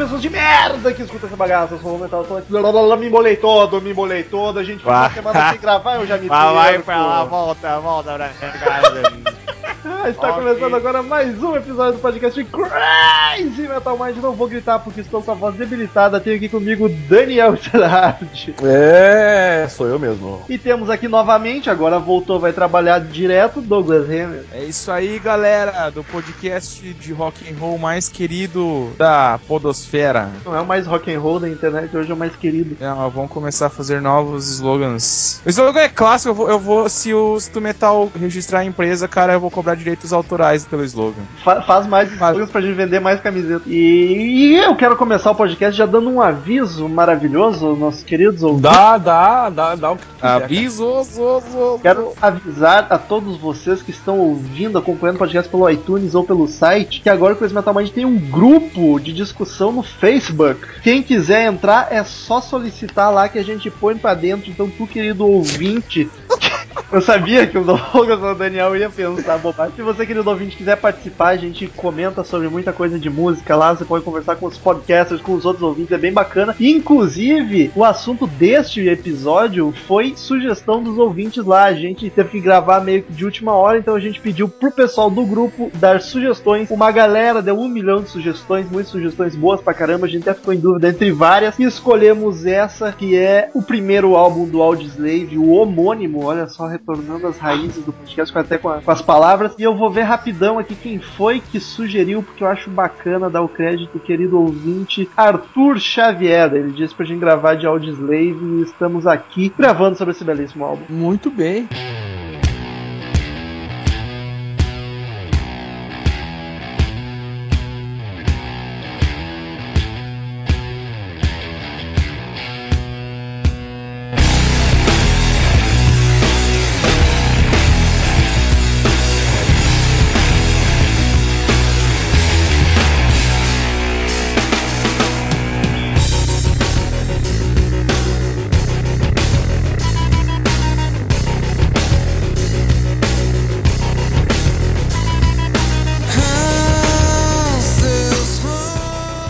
Pessoas de merda que escutam essa bagaça. Eu sou Metal, tô aqui, blá, blá, blá, me embolei todo, me embolei todo. A gente ficou uma semana sem gravar, eu já me Vai, vai pra lá, volta, volta pra casa. Está Ok. começando agora mais um episódio do podcast Crazy Metal Mind. Não vou gritar porque estou com a voz debilitada. Tenho aqui comigo Daniel Gerardi. É, sou eu mesmo. E temos aqui novamente, agora voltou, vai trabalhar direto, Douglas Hammer. É isso aí, galera, do podcast de rock and roll mais querido da podosfera. Não é o mais rock and roll da internet, hoje é o mais querido. É, vamos começar a fazer novos slogans. O slogan é clássico, eu vou, eu vou se o se Metal registrar a empresa, cara, eu vou cobrar direitos autorais pelo slogan. Fa- faz mais Faz. slogans pra gente vender mais camiseta. E, e eu quero começar o podcast já dando um aviso maravilhoso aos nossos queridos ouvintes. Dá, dá, dá, dá o que tu. Aviso, zo, zo, Quero avisar a todos vocês que estão ouvindo, acompanhando o podcast pelo iTunes ou pelo site, que agora o Crazy Metal Mind tem um grupo de discussão no Facebook. Quem quiser entrar é só solicitar lá que a gente põe pra dentro. Então, tu, querido ouvinte, eu sabia que o Douglas ou o Daniel ia pensar bobagem. Se você, querido ouvinte, quiser participar, a gente comenta sobre muita coisa de música lá. Você pode conversar com os podcasters, com os outros ouvintes, é bem bacana. Inclusive, o assunto deste episódio foi sugestão dos ouvintes lá. A gente teve que gravar meio que de última hora, então a gente pediu pro pessoal do grupo dar sugestões. Uma galera deu um milhão de sugestões, muitas sugestões boas pra caramba. A gente até ficou em dúvida entre várias e escolhemos essa, que é o primeiro álbum do Audioslave, o homônimo. Olha só, retornando às raízes do podcast, até com, a- com as palavras. E eu vou ver rapidão aqui quem foi que sugeriu, porque eu acho bacana dar o crédito, querido ouvinte, Arthur Xavier. Ele disse pra gente gravar de Audioslave e estamos aqui gravando sobre esse belíssimo álbum. Muito bem.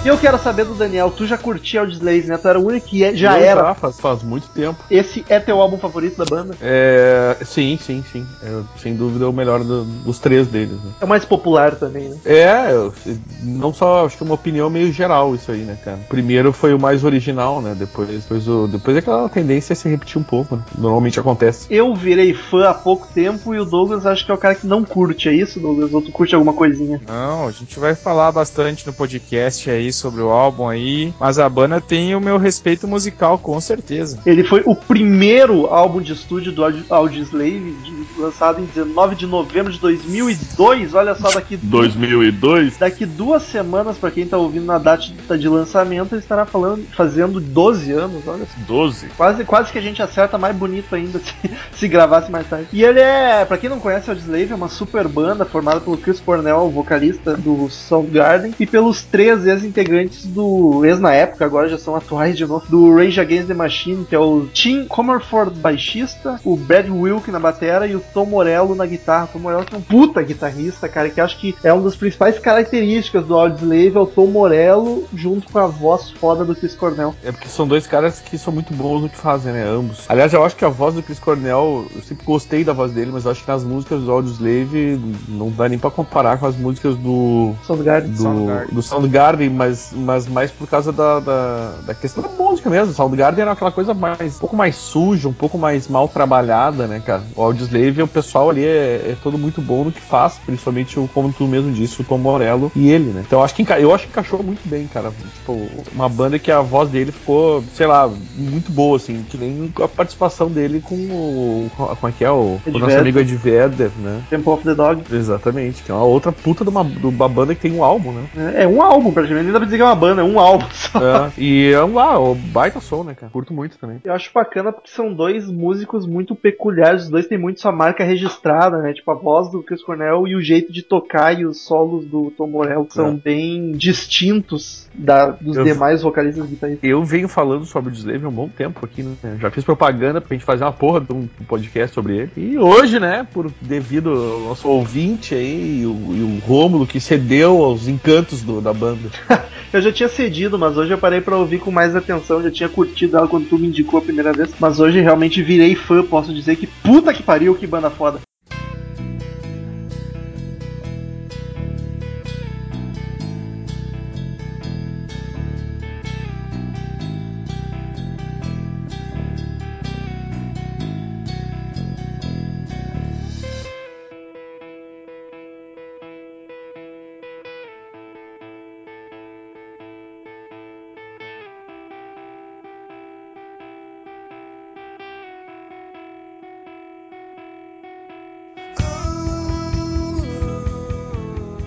E eu quero saber do Daniel, tu já curtia Audioslave, né? Tu era o único que é- já Eu era. faz, faz muito tempo. Esse é teu álbum favorito da banda? É, sim, sim, sim. É, sem dúvida é o melhor do- dos três deles. Né? É o mais popular também, né? É, eu- não só, acho que é uma opinião meio geral isso aí, né, cara? Primeiro foi o mais original, né? Depois, depois, o, depois aquela tendência a se repetir um pouco, né? Normalmente acontece. Eu virei fã há pouco tempo e o Douglas acho que é o cara que não curte, é isso, Douglas? Ou tu curte alguma coisinha? Não, a gente vai falar bastante no podcast aí sobre o álbum aí, mas a banda tem o meu respeito musical, com certeza. Ele foi o primeiro álbum de estúdio do Audi- Audioslave, lançado em 19 de novembro de 2002. Olha só, daqui, 2002? daqui duas semanas, pra quem tá ouvindo na data de lançamento, ele estará falando, fazendo 12 anos, olha só. 12? Quase, quase que a gente acerta mais bonito ainda se, se gravasse mais tarde. E ele é, pra quem não conhece, o Audioslave é uma super banda formada pelo Chris Cornell, o vocalista do Soundgarden, e pelos três ex-integrantes do ex na época, agora já são atuais de novo, do Rage Against the Machine, que é o Tim Comerford baixista, o Brad Wilk na batera e o o Tom Morello na guitarra. O Tom Morello que é um puta guitarrista, cara, que acho que é uma das principais características do Audioslave, é o Tom Morello junto com a voz foda do Chris Cornell. É porque são dois caras que são muito bons no que fazem, né? Ambos. Aliás, eu acho que a voz do Chris Cornell, eu sempre gostei da voz dele, mas eu acho que nas músicas do Audioslave não dá nem pra comparar com as músicas do. Soundgarden. Do Soundgarden. do Soundgarden, mas, mas mais por causa da, da, da questão da música mesmo. O Soundgarden era aquela coisa mais um pouco mais suja, um pouco mais mal trabalhada, né, cara? O Audioslave, o pessoal ali é, é todo muito bom no que faz, principalmente o, como tu mesmo disse, o Tom Morello e ele, né? Então eu acho que eu acho que encaixou muito bem, cara. Tipo, uma banda que a voz dele ficou, sei lá, muito boa, assim, que nem a participação dele com o. Como é que é? O, o nosso amigo Ed Vedder, né? Temple of the Dog. Exatamente, que é uma outra puta de uma, de uma banda que tem um álbum, né? É, é um álbum, praticamente. Nem dá pra dizer que é uma banda, é um álbum só. É, e é um ah, o baita som, né, cara? Curto muito também. Eu acho bacana porque são dois músicos muito peculiares, os dois têm muito sua marca registrada, né? Tipo, a voz do Chris Cornell e o jeito de tocar e os solos do Tom Morello são É. bem distintos da, dos Eu- demais vocalistas guitarristas. Eu venho falando sobre o Slave há um bom tempo aqui, né? Já fiz propaganda pra gente fazer uma porra de um podcast sobre ele. E hoje, né, por devido ao nosso ouvinte aí e o, e o Rômulo que cedeu aos encantos do- da banda. Eu já tinha cedido, mas hoje eu parei pra ouvir com mais atenção, já tinha curtido ela quando tu me indicou a primeira vez, mas hoje realmente virei fã, posso dizer que puta que pariu, que banda foda.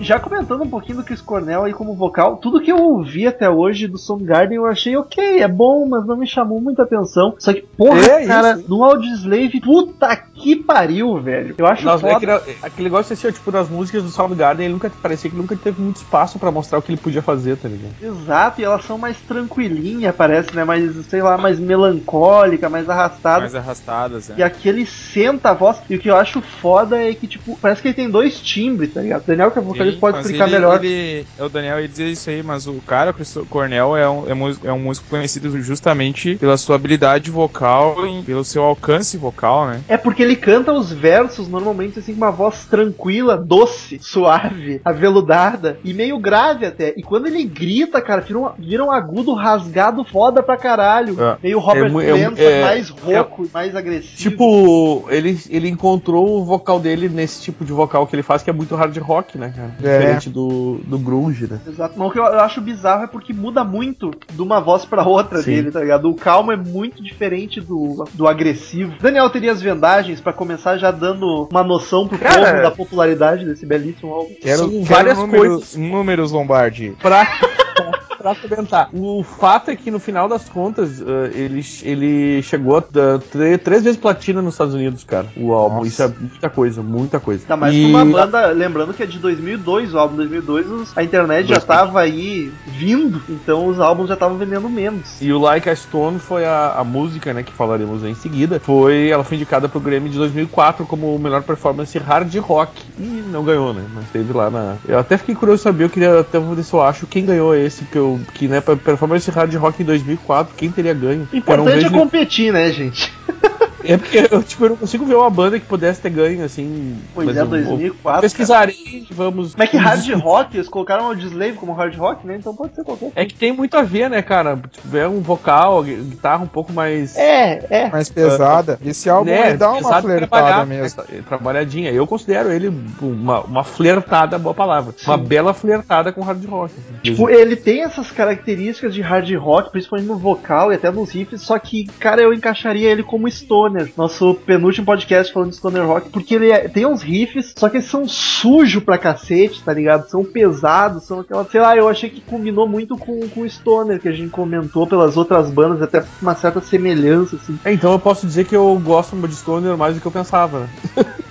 Já comentando um pouquinho do Chris Cornell aí como vocal, tudo que eu ouvi até hoje do Soundgarden eu achei ok, é bom, mas não me chamou muita atenção. Só que, porra, É cara, isso. no Audioslave, puta que pariu, velho. Eu acho é foda. aquele, aquele negócio assim, tipo, nas músicas do Soundgarden, ele nunca parecia que ele nunca teve muito espaço pra mostrar o que ele podia fazer, tá ligado? Exato, e elas são mais tranquilinhas, parece, né? Mais, sei lá, mais melancólica, mais arrastada. Mais arrastadas, né? E aqui ele senta a voz. E o que eu acho foda é que, tipo, parece que ele tem dois timbres, tá ligado? Daniel, que é vocalista, Sim, pode explicar ele- melhor. Ele, é o Daniel ia dizer isso aí, mas o cara, o Chris Cornell, é um, é, músico, é um músico conhecido justamente pela sua habilidade vocal e pelo seu alcance vocal, né? É porque ele canta os versos normalmente assim com uma voz tranquila, doce, suave, aveludada e meio grave até. E quando ele grita, cara, vira um, vira um agudo rasgado foda pra caralho. É. Meio Robert É é Plant, é- mais rouco e mais agressivo. Tipo, ele, ele encontrou o vocal dele nesse tipo de vocal que ele faz, que é muito hard rock, né, cara? É. Diferente do, do grunge, né? Exato. Mas o que eu, eu acho bizarro é porque muda muito de uma voz pra outra Sim. dele, tá ligado? O calmo é muito diferente do, do agressivo. Daniel teria as vendagens pra começar já dando uma noção pro Cara- povo da popularidade desse belíssimo álbum. Quero, São quero várias números, coisas. números, Lombardi. pra, pra comentar. O fato é que no final das contas, eh, ele, ele chegou a tre- três vezes platina nos Estados Unidos, cara. O álbum. Nossa. Isso é muita coisa, muita coisa. Tá mais E- uma banda, lembrando que é de 2002 o álbum 2002, os- a internet já 2000. tava aí vindo, então os álbuns já estavam vendendo menos. E o Like a Stone foi a, a música, né, que falaremos em seguida. Foi, ela foi indicada pro Grammy de 2004 como melhor performance hard rock. E não ganhou, né? Mas teve lá na. Eu até fiquei curioso de saber, eu queria até ver se eu acho quem ganhou esse, que eu. Que, né, performance hard rock em 2004, quem teria ganho? Importante é competir, né, gente? É porque eu, tipo, eu não consigo ver uma banda que pudesse ter ganho, assim. Pois é, eu vou 2004. cara. Pesquisarei vamos. Mas é que hard rock, eles colocaram o Slave como hard rock, né? Então pode ser qualquer É que tem muito a ver, né, cara? Tipo, é um vocal, guitarra um pouco mais. É, é. Mais pesada. Esse álbum né, ele dá uma flertada mesmo. né, Trabalhadinha. Eu considero ele uma, uma flertada, boa palavra. Uma bela flertada com hard rock. assim. Tipo, ele tem essas características de hard rock, principalmente no vocal e até nos riffs, só que, cara, eu encaixaria ele como stoner. Nosso penúltimo podcast falando de stoner rock, porque ele é- tem uns riffs, só que eles são sujos pra cacete, tá ligado? São pesados, são aquela. Sei lá, eu achei que combinou muito com, o stoner que a gente comentou pelas outras bandas, até uma certa semelhança, assim. É, então eu posso dizer que eu gosto de Stoner mais do que eu pensava, né?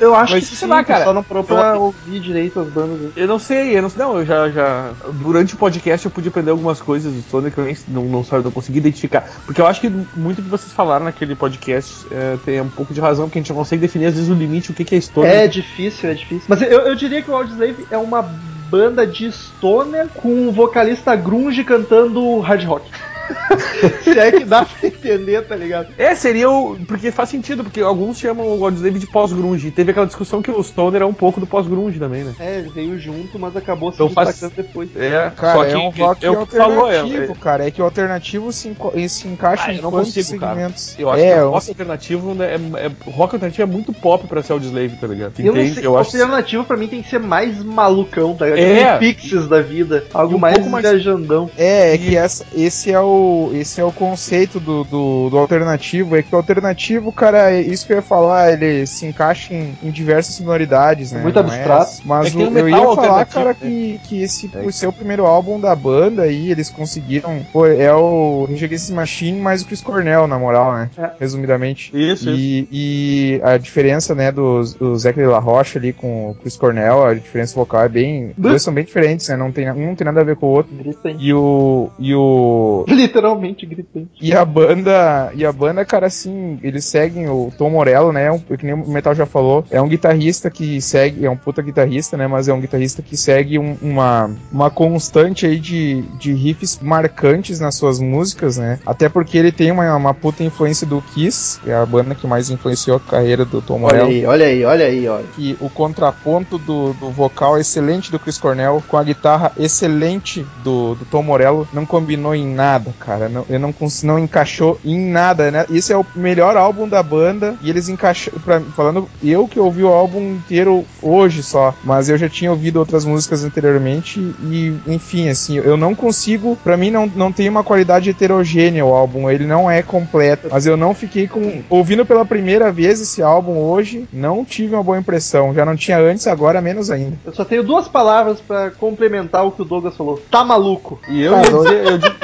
Eu acho Mas que sei sim, lá, tu cara. só não parou pra ouvir direito as bandas. né? Eu não sei, eu não sei. Não, eu já, já. Durante o podcast eu pude aprender algumas coisas do Stoner que eu nem não, não, sabe, não consegui identificar. Porque eu acho que muito que vocês falaram naquele podcast é, tem um pouco de razão, porque a gente não consegue definir às vezes o limite, o que, que é Stoner. É difícil, é difícil. Mas eu, eu diria que o Audioslave é uma banda de stoner com um vocalista grunge cantando hard rock. Se é que dá pra entender, tá ligado? É, seria o. Porque faz sentido, porque alguns chamam o Audioslave de pós-grunge. Teve aquela discussão que o Stoner é um pouco do pós-grunge também, né? É, ele veio junto, mas acabou se Então faz- destacando depois. É, Cara, é um rock eu alternativo, falou, é, cara. É que o alternativo se, enco- se encaixa Ah, em eu não quantos consigo, cara. segmentos? Eu acho é, que o rock alternativo né, é, é- rock alternativo é muito pop pra ser Audioslave, tá ligado? Eu não Entende? sei, Eu acho alternativo pra mim tem que ser mais malucão, tá ligado? É. Pixies da vida. Algo um mais mais- viajandão. É, é que essa, esse é o esse é o conceito do, do, do alternativo. É que o alternativo, cara, é isso que eu ia falar, ele se encaixa em, em diversas sonoridades, né? Muito Não abstrato. É, mas É o- eu ia falar, cara, né? que, que esse, É por ser o primeiro álbum da banda aí, eles conseguiram. Pô, é o Rage Against Machine mais o Chris Cornell, na moral, né? É. Resumidamente. Isso, isso. E, e a diferença, né, do, do Zach de la Rocha ali com o Chris Cornell, a diferença vocal é bem. Os dois são bem diferentes, né? Não tem, um não tem nada a ver com o outro. E o. E o. Literalmente gritante. E a banda. E a banda, cara, assim, eles seguem o Tom Morello, né? Um, que nem o Metal já falou. É um guitarrista que segue. É um puta guitarrista, né? Mas é um guitarrista que segue um- uma, uma constante aí de, de riffs marcantes nas suas músicas, né? Até porque ele tem uma, uma puta influência do Kiss, que é a banda que mais influenciou a carreira do Tom Olha Morello aí, olha aí, olha aí, olha. que o contraponto do, do vocal excelente do Chris Cornell com a guitarra excelente do, do Tom Morello não combinou em nada, cara. Não, eu não, cons- não encaixou em nada, né? Esse é o melhor álbum da banda e eles encaixaram. Falando, eu que ouvi o álbum inteiro hoje só, mas eu já tinha ouvido outras músicas anteriormente e, enfim, assim, eu não consigo. Pra mim, não, não tem uma qualidade heterogênea o álbum, ele não é completo, mas eu não fiquei com. Ouvindo pela primeira vez esse álbum hoje, não tive uma boa impressão. Já não tinha antes, agora menos ainda. Eu só tenho duas palavras pra complementar o que o Douglas falou. Tá maluco. E eu, dizer, eu digo,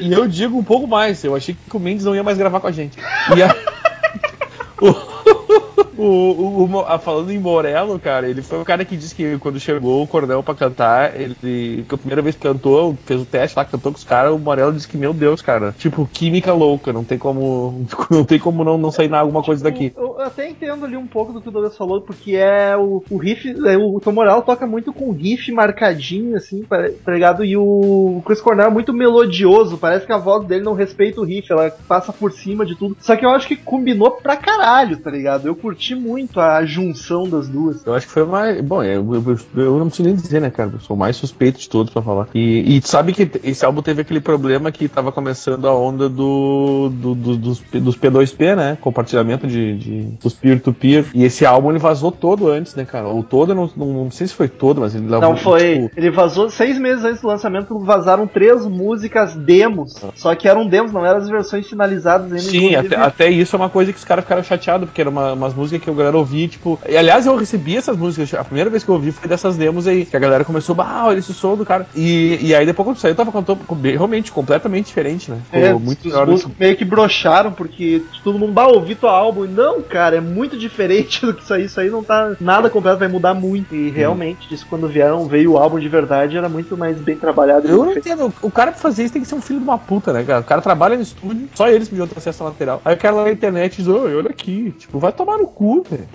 e eu digo um pouco mais, eu achei que o Mendes não ia mais gravar com a gente. E a- o, o, o Mo- ah, falando em Morello, cara, ele foi o cara que disse que quando chegou o Cornel pra cantar, ele, que a primeira vez que cantou, fez o teste lá, cantou com os caras, o Morello disse que, meu Deus, cara, tipo, química louca, não tem como, não tem como não, não sair alguma coisa daqui. Eu, eu até entendo ali um pouco do que o Douglas falou, porque é o, o riff. é, o Tom Morello toca muito com riff marcadinho, assim, tá ligado? E o Chris Cornell é muito melodioso, parece que a voz dele não respeita o riff, ela passa por cima de tudo. Só que eu acho que combinou pra caralho, tá ligado? Eu curti muito a junção das duas. Eu acho que foi mais. Bom, eu, eu, eu não preciso nem dizer, né, cara? Eu sou o mais suspeito de todos pra falar. E, e sabe que esse álbum teve aquele problema que tava começando a onda do, do- do- dos, dos P2P, né? Compartilhamento de, de- dos peer-to-peer. E esse álbum ele vazou todo antes, né, cara? Ou todo, não, não, não sei se foi todo, mas ele Não foi. tipo, Ele vazou seis meses antes do lançamento, vazaram três músicas demos. Só que eram demos, não eram as versões finalizadas ainda. Sim, até, até isso é uma coisa que os caras ficaram chateados, porque eram uma, umas músicas que a galera ouvia, tipo. E aliás, eu recebi essas músicas, a primeira vez que eu ouvi foi dessas demos aí, que a galera começou, ah, olha esse som do cara. E, e aí depois quando saiu, tava cantando realmente completamente diferente, né? Ficou É, muito os músicos meio que brocharam, porque todo mundo vai ouvir teu álbum. E não, cara, é muito diferente do que isso aí. Isso aí não tá nada completo, vai mudar muito. E realmente, isso quando vieram, veio o álbum de verdade, era muito mais bem trabalhado. Eu não entendo. O cara pra fazer isso tem que ser um filho de uma puta, né, cara? O cara trabalha no estúdio, só eles podiam ter acesso ao material. Aí o cara lá na internet diz, "Oi, olha aqui. Tipo, vai tomar no cu, velho.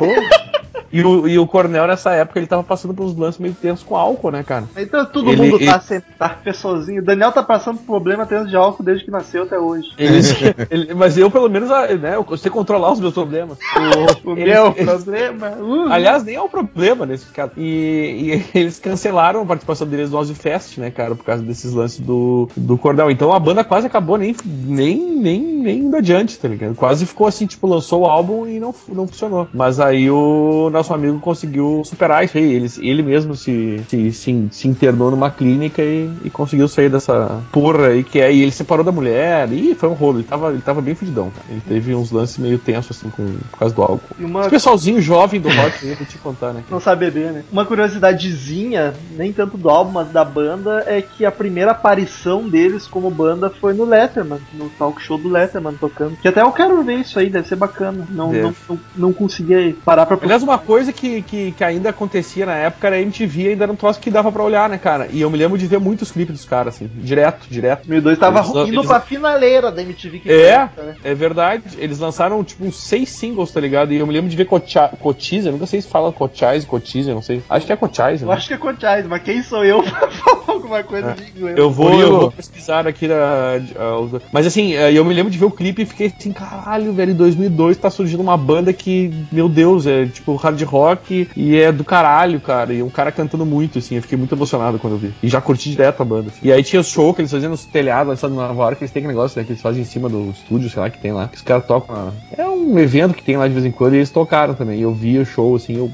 E o, e o Cornel, nessa época, ele tava passando por uns lances meio tensos com álcool, né, cara? Então todo Ele- mundo ele- tá sempre tá pessoalzinho. O Daniel tá passando por problema tendo de álcool desde que nasceu até hoje. Ele- mas eu, pelo menos, né, eu sei controlar os meus problemas. O, O meu problema. uh, Aliás, nem é um problema nesse caso. E, e eles cancelaram a participação deles no Ozzy Fest, né, cara, por causa desses lances do, do Cordel. Então a banda quase acabou nem, nem, nem, nem indo adiante, tá ligado? Quase ficou assim, tipo, lançou o álbum e não, não funcionou. Mas aí o nosso amigo conseguiu superar isso aí. Ele, ele mesmo se, se, se, se internou numa clínica e, e conseguiu sair dessa porra aí, que aí ele separou da mulher. E foi um rolo. Ele tava, ele tava bem fudidão, cara. Ele teve uns lances meio tensos, assim, com, por causa do álcool. E uma Esse pessoalzinho jovem do rock, eu vou te contar, né? não sabe beber, né? Uma curiosidadezinha, nem tanto do álbum, mas da banda, é que a primeira aparição deles como banda foi no Letterman, no talk show do Letterman tocando. Que até eu quero ver isso aí, deve ser bacana. Não, Deve. não, não, não consegui parar pra Aliás, uma procurar coisa que, que, que ainda acontecia na época era a MTV, ainda era um troço que dava pra olhar, né, cara? E eu me lembro de ver muitos clipes dos caras, assim, direto, direto. 2002 tava Eles- indo eles- pra finaleira da MTV que É, foi, né? é verdade. Eles lançaram, tipo, uns seis singles, tá ligado? E eu me lembro de ver Cotiza, eu nunca sei se fala Cochise, Cotiza, eu não sei. Acho que é Cochise, Eu né? acho que é Cochise, mas quem sou eu pra falar alguma coisa É. de inglês? Eu vou, eu vou pesquisar aqui na. ah, Mas assim, eh, eu me lembro de ver o clipe e fiquei assim, caralho, velho, em 2002 tá surgindo uma banda que, meu Deus, é tipo hard rock e é do caralho, cara. E um cara cantando muito, assim, eu fiquei muito emocionado quando eu vi. E já curti direto a banda. assim. E aí tinha os shows que eles faziam nos telhados lá em Nova York, eles têm aquele negócio, né, que eles fazem em cima do estúdio, sei lá, que tem lá. Que os caras tocam. lá. É um evento que tem lá de vez em quando e eles tocaram também. E eu vi o show, assim, eu.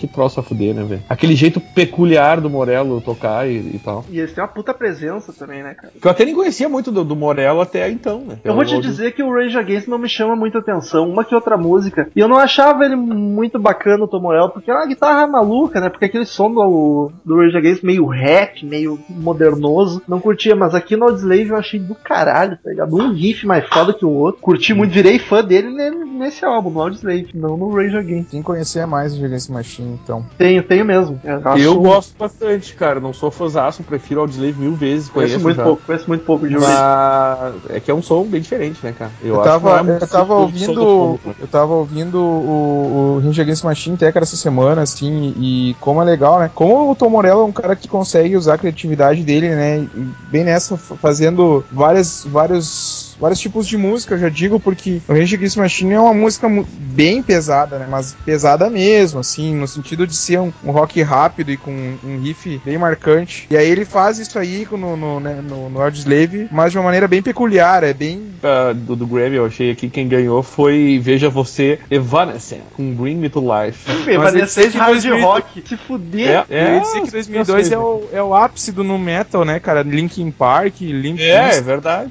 Que troço a fuder, né, velho? Aquele jeito peculiar do Morello tocar e, e tal. E eles têm uma puta presença também, né, cara? Que eu até nem conhecia muito do, do Morello até então, né? Eu vou te dizer que o Rage Against não me chama muita atenção, uma que outra música. E eu não achava ele muito bacana, o Tom Morello, porque é uma guitarra maluca, né? Porque aquele som do, do Rage Against meio hack, meio modernoso, não curtia. Mas aqui no Audioslave eu achei do caralho, tá ligado? Um riff mais foda que o outro. Curti muito, virei fã dele ne- nesse álbum, no Audioslave, não no Rage Against. Quem conhecer mais o Gigantes Machine, então. Tenho, tenho mesmo. Eu, Eu acho- gosto bastante, cara. Não sou fãzaço, prefiro Audioslave mil vezes. Conheço Conheço muito já. pouco, conheço muito pouco de. Mas é que é um som bem diferente, né, cara? Eu, acho tava, é eu tava ouvindo. fundo, né? Eu tava ouvindo o, o Rage Against Machine Teca essa semana, assim, e como é legal, né? Como o Tom Morello é um cara que consegue usar a criatividade dele, né? E bem nessa, fazendo várias, vários, vários tipos de música, eu já digo, porque o Rage Against Machine é uma música bem pesada, né? Mas pesada mesmo, assim, no sentido de ser um, um rock rápido e com um riff bem marcante. E aí ele faz isso aí no, no, né, no, no Audioslave, mas de uma maneira bem peculiar, é bem Ah, do, do Grammy, eu achei aqui quem ganhou foi Veja Você Evanescence com Bring Me to Life. Evanescence de hard 2000 rock. Se fuder. É, Eu ia dizer que 2002 é o, é o ápice do nu metal, né, cara? Linkin Park, Limp É, é Bizkit. verdade.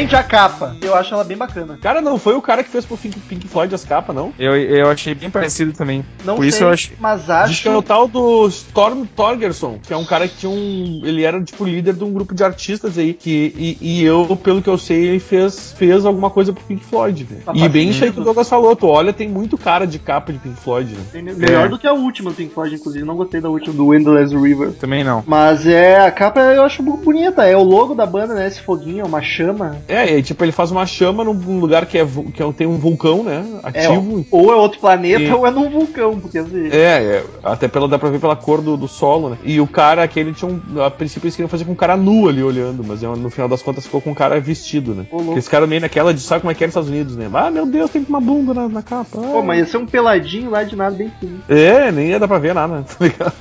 Gente, a capa. Eu acho ela bem bacana. Cara, não foi o cara que fez pro Pink, Pink Floyd as capas, não? Eu, eu achei bem parecido também. Não Por sei, isso eu achei. mas Diz que é o acho... tal do Storm Torgerson, que é um cara que tinha um. Ele era tipo líder de um grupo de artistas aí. Que, e, e eu, pelo que eu sei, ele fez, fez alguma coisa pro Pink Floyd. velho. Tá E bem isso aí que o Douglas falou. Tu olha, tem muito cara de capa de Pink Floyd, né? Tem- Melhor É. do que a última do Pink Floyd, inclusive. Não gostei da última, do Endless River. Também não. Mas é, a capa eu acho muito bonita. É o logo da banda, né? Esse foguinho, é uma chama. É, e tipo, ele faz uma chama num lugar que, é, que é- tem um vulcão, né? É, Ativo. ou é outro planeta E- ou é num vulcão, porque assim. É, é, até pela, dá pra ver pela cor do, do solo, né? E o cara, aquele tinha um. A princípio eles queriam fazer com um cara nu ali olhando, mas é, no final das contas ficou com um cara vestido, né? Porque esse cara meio naquela de sabe como é que é nos Estados Unidos, né? Ah, meu Deus, tem uma bunda na, na capa. Pô, mas ia ser um peladinho lá de nada bem fino. É, nem ia dar pra ver nada, tá ligado?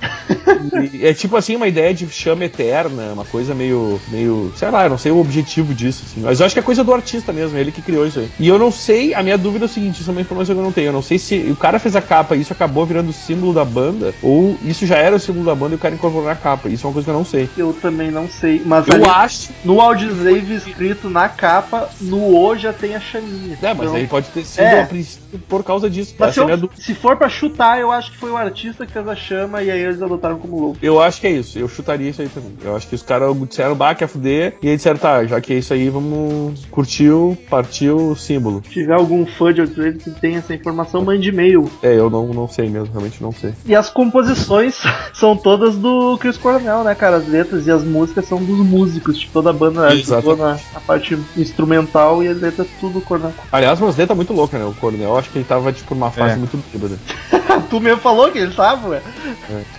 E é tipo assim, uma ideia de chama eterna, uma coisa meio. meio. sei lá, eu não sei o objetivo disso, assim. Mas eu acho que é coisa do artista mesmo, ele que criou isso aí. E eu não sei, a minha dúvida é o seguinte, isso é uma informação que eu não tenho. Eu não sei se o cara fez a capa e isso acabou virando o símbolo da banda, ou isso já era o símbolo da banda e o cara incorporou na capa. Isso é uma coisa que eu não sei. Eu também não sei. Mas Eu ali, acho. no Audioslave escrito na capa, no O já tem a chaminha. É, mas Então- aí pode ter sido É. a princípio por causa disso. Mas se, é minha eu- se for pra chutar, eu acho que foi o artista que fez a chama e aí eles adotaram como logo. Eu acho que é isso, eu chutaria isso aí também. Eu acho que os caras disseram, bah, quer fuder, e aí disseram, tá, já que é isso aí, vamos. Curtiu, partiu o símbolo. Se tiver algum fã de Audioslave que tem essa informação, mande e-mail. É, eu não, não sei mesmo, realmente não sei. E as composições são todas do Chris Cornell, né, cara? As letras e as músicas são dos músicos. Tipo, toda a banda ajudou na, na parte instrumental e as letras tudo Cornell. Aliás, umas letras muito loucas, né? O Coronel, eu acho que ele tava, tipo, numa fase É. muito bêbada. tu mesmo falou que ele tava, ué.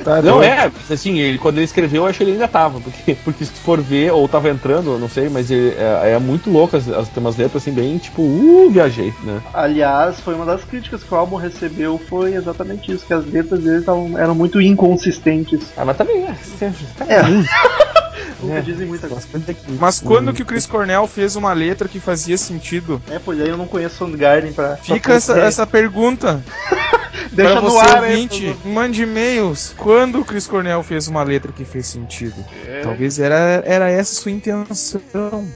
Tá Não, doido. É, assim, ele, quando ele escreveu, eu acho que ele ainda tava, porque, porque se tu for ver, ou tava entrando, eu não sei, mas ele- é, é muito louco, as, as, tem umas letras, assim, bem, tipo, uh, viajei, né? Aliás, foi uma das críticas que o álbum recebeu, foi exatamente isso, que as letras dele tavam, eram muito inconsistentes. Ah, mas também, é, É. é. Nunca dizem muita coisa. Mas quando que o Chris Cornell fez uma letra que fazia sentido? É, pois aí eu não conheço Soundgarden pra. Fica pra essa, essa pergunta. Deixa Pra no ar ouvinte, mande e-mails. Quando o Chris Cornell fez uma letra que fez sentido? É. Talvez era, era essa sua intenção.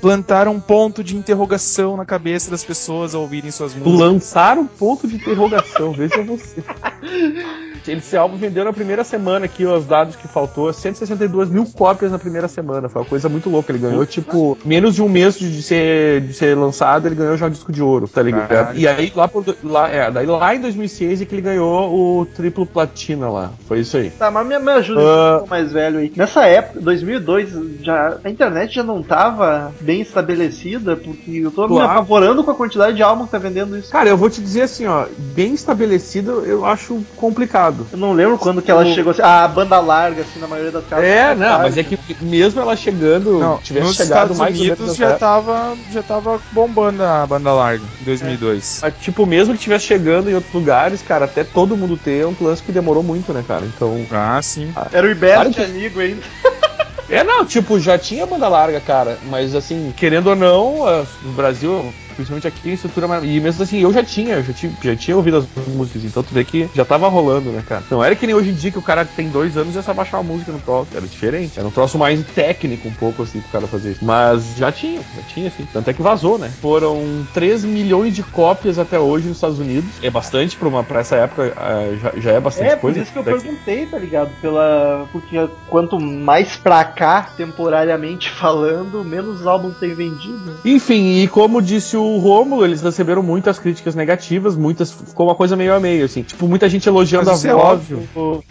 Plantar um ponto de interrogação na cabeça das pessoas ao ouvirem suas músicas. Lançar um ponto de interrogação, veja você. Esse álbum vendeu na primeira semana aqui, os dados que faltou, 162 mil cópias na primeira semana. Foi uma coisa muito louca. Ele ganhou, tipo, menos de um mês de ser, de ser lançado, ele ganhou já o disco de ouro, tá ligado? Caralho. E aí, lá, por, lá, é, daí lá em 2006 é que ele ganhou o triplo platina lá. Foi isso aí. Tá, mas me, me ajuda, Ah. eu sou mais velho aí. Nessa época, 2002, já, a internet já não tava bem estabelecida, porque eu tô me Claro. apavorando com a quantidade de álbum que tá vendendo isso. Cara, eu vou te dizer assim, ó, bem estabelecido eu acho complicado. Eu não lembro quando que ela O- chegou assim, ah, a banda larga, assim, na maioria das casas. É, não, tarde. mas é que mesmo ela chegando, Não, tivesse chegado Estados mais Unidos já tava, já tava bombando a banda larga em 2002. Mas, tipo, mesmo que tivesse chegando em outros lugares, cara, até todo mundo ter é um lance que demorou muito, né, cara? Então. Ah, sim. Era o Claro que- amigo ainda. É, não, tipo, já tinha banda larga, cara. Mas assim, querendo ou não, ah, no Brasil, principalmente aqui, tem estrutura. E mesmo assim, eu já tinha, eu já tinha, já tinha ouvido as músicas, então tu vê que já tava rolando, né, cara? Não era que nem hoje em dia que o cara tem dois anos e sabe baixar uma música no troço. Era diferente. Era um troço mais técnico um pouco, assim, pro cara fazer isso. Mas já tinha, já tinha, assim. Tanto é que vazou, né? Foram 3 milhões de cópias até hoje nos Estados Unidos. É bastante pra, uma, pra essa época, ah, já, já é bastante É, por coisa. isso que eu Daqui- perguntei, tá ligado? Pela... Porque quanto mais pra cá, temporariamente falando, menos álbum tem vendido. Enfim, e como disse o Rômulo, eles receberam muitas críticas negativas, muitas ficou uma coisa meio a meio, assim. Tipo, muita gente elogiando Mas a é voz. óbvio. do-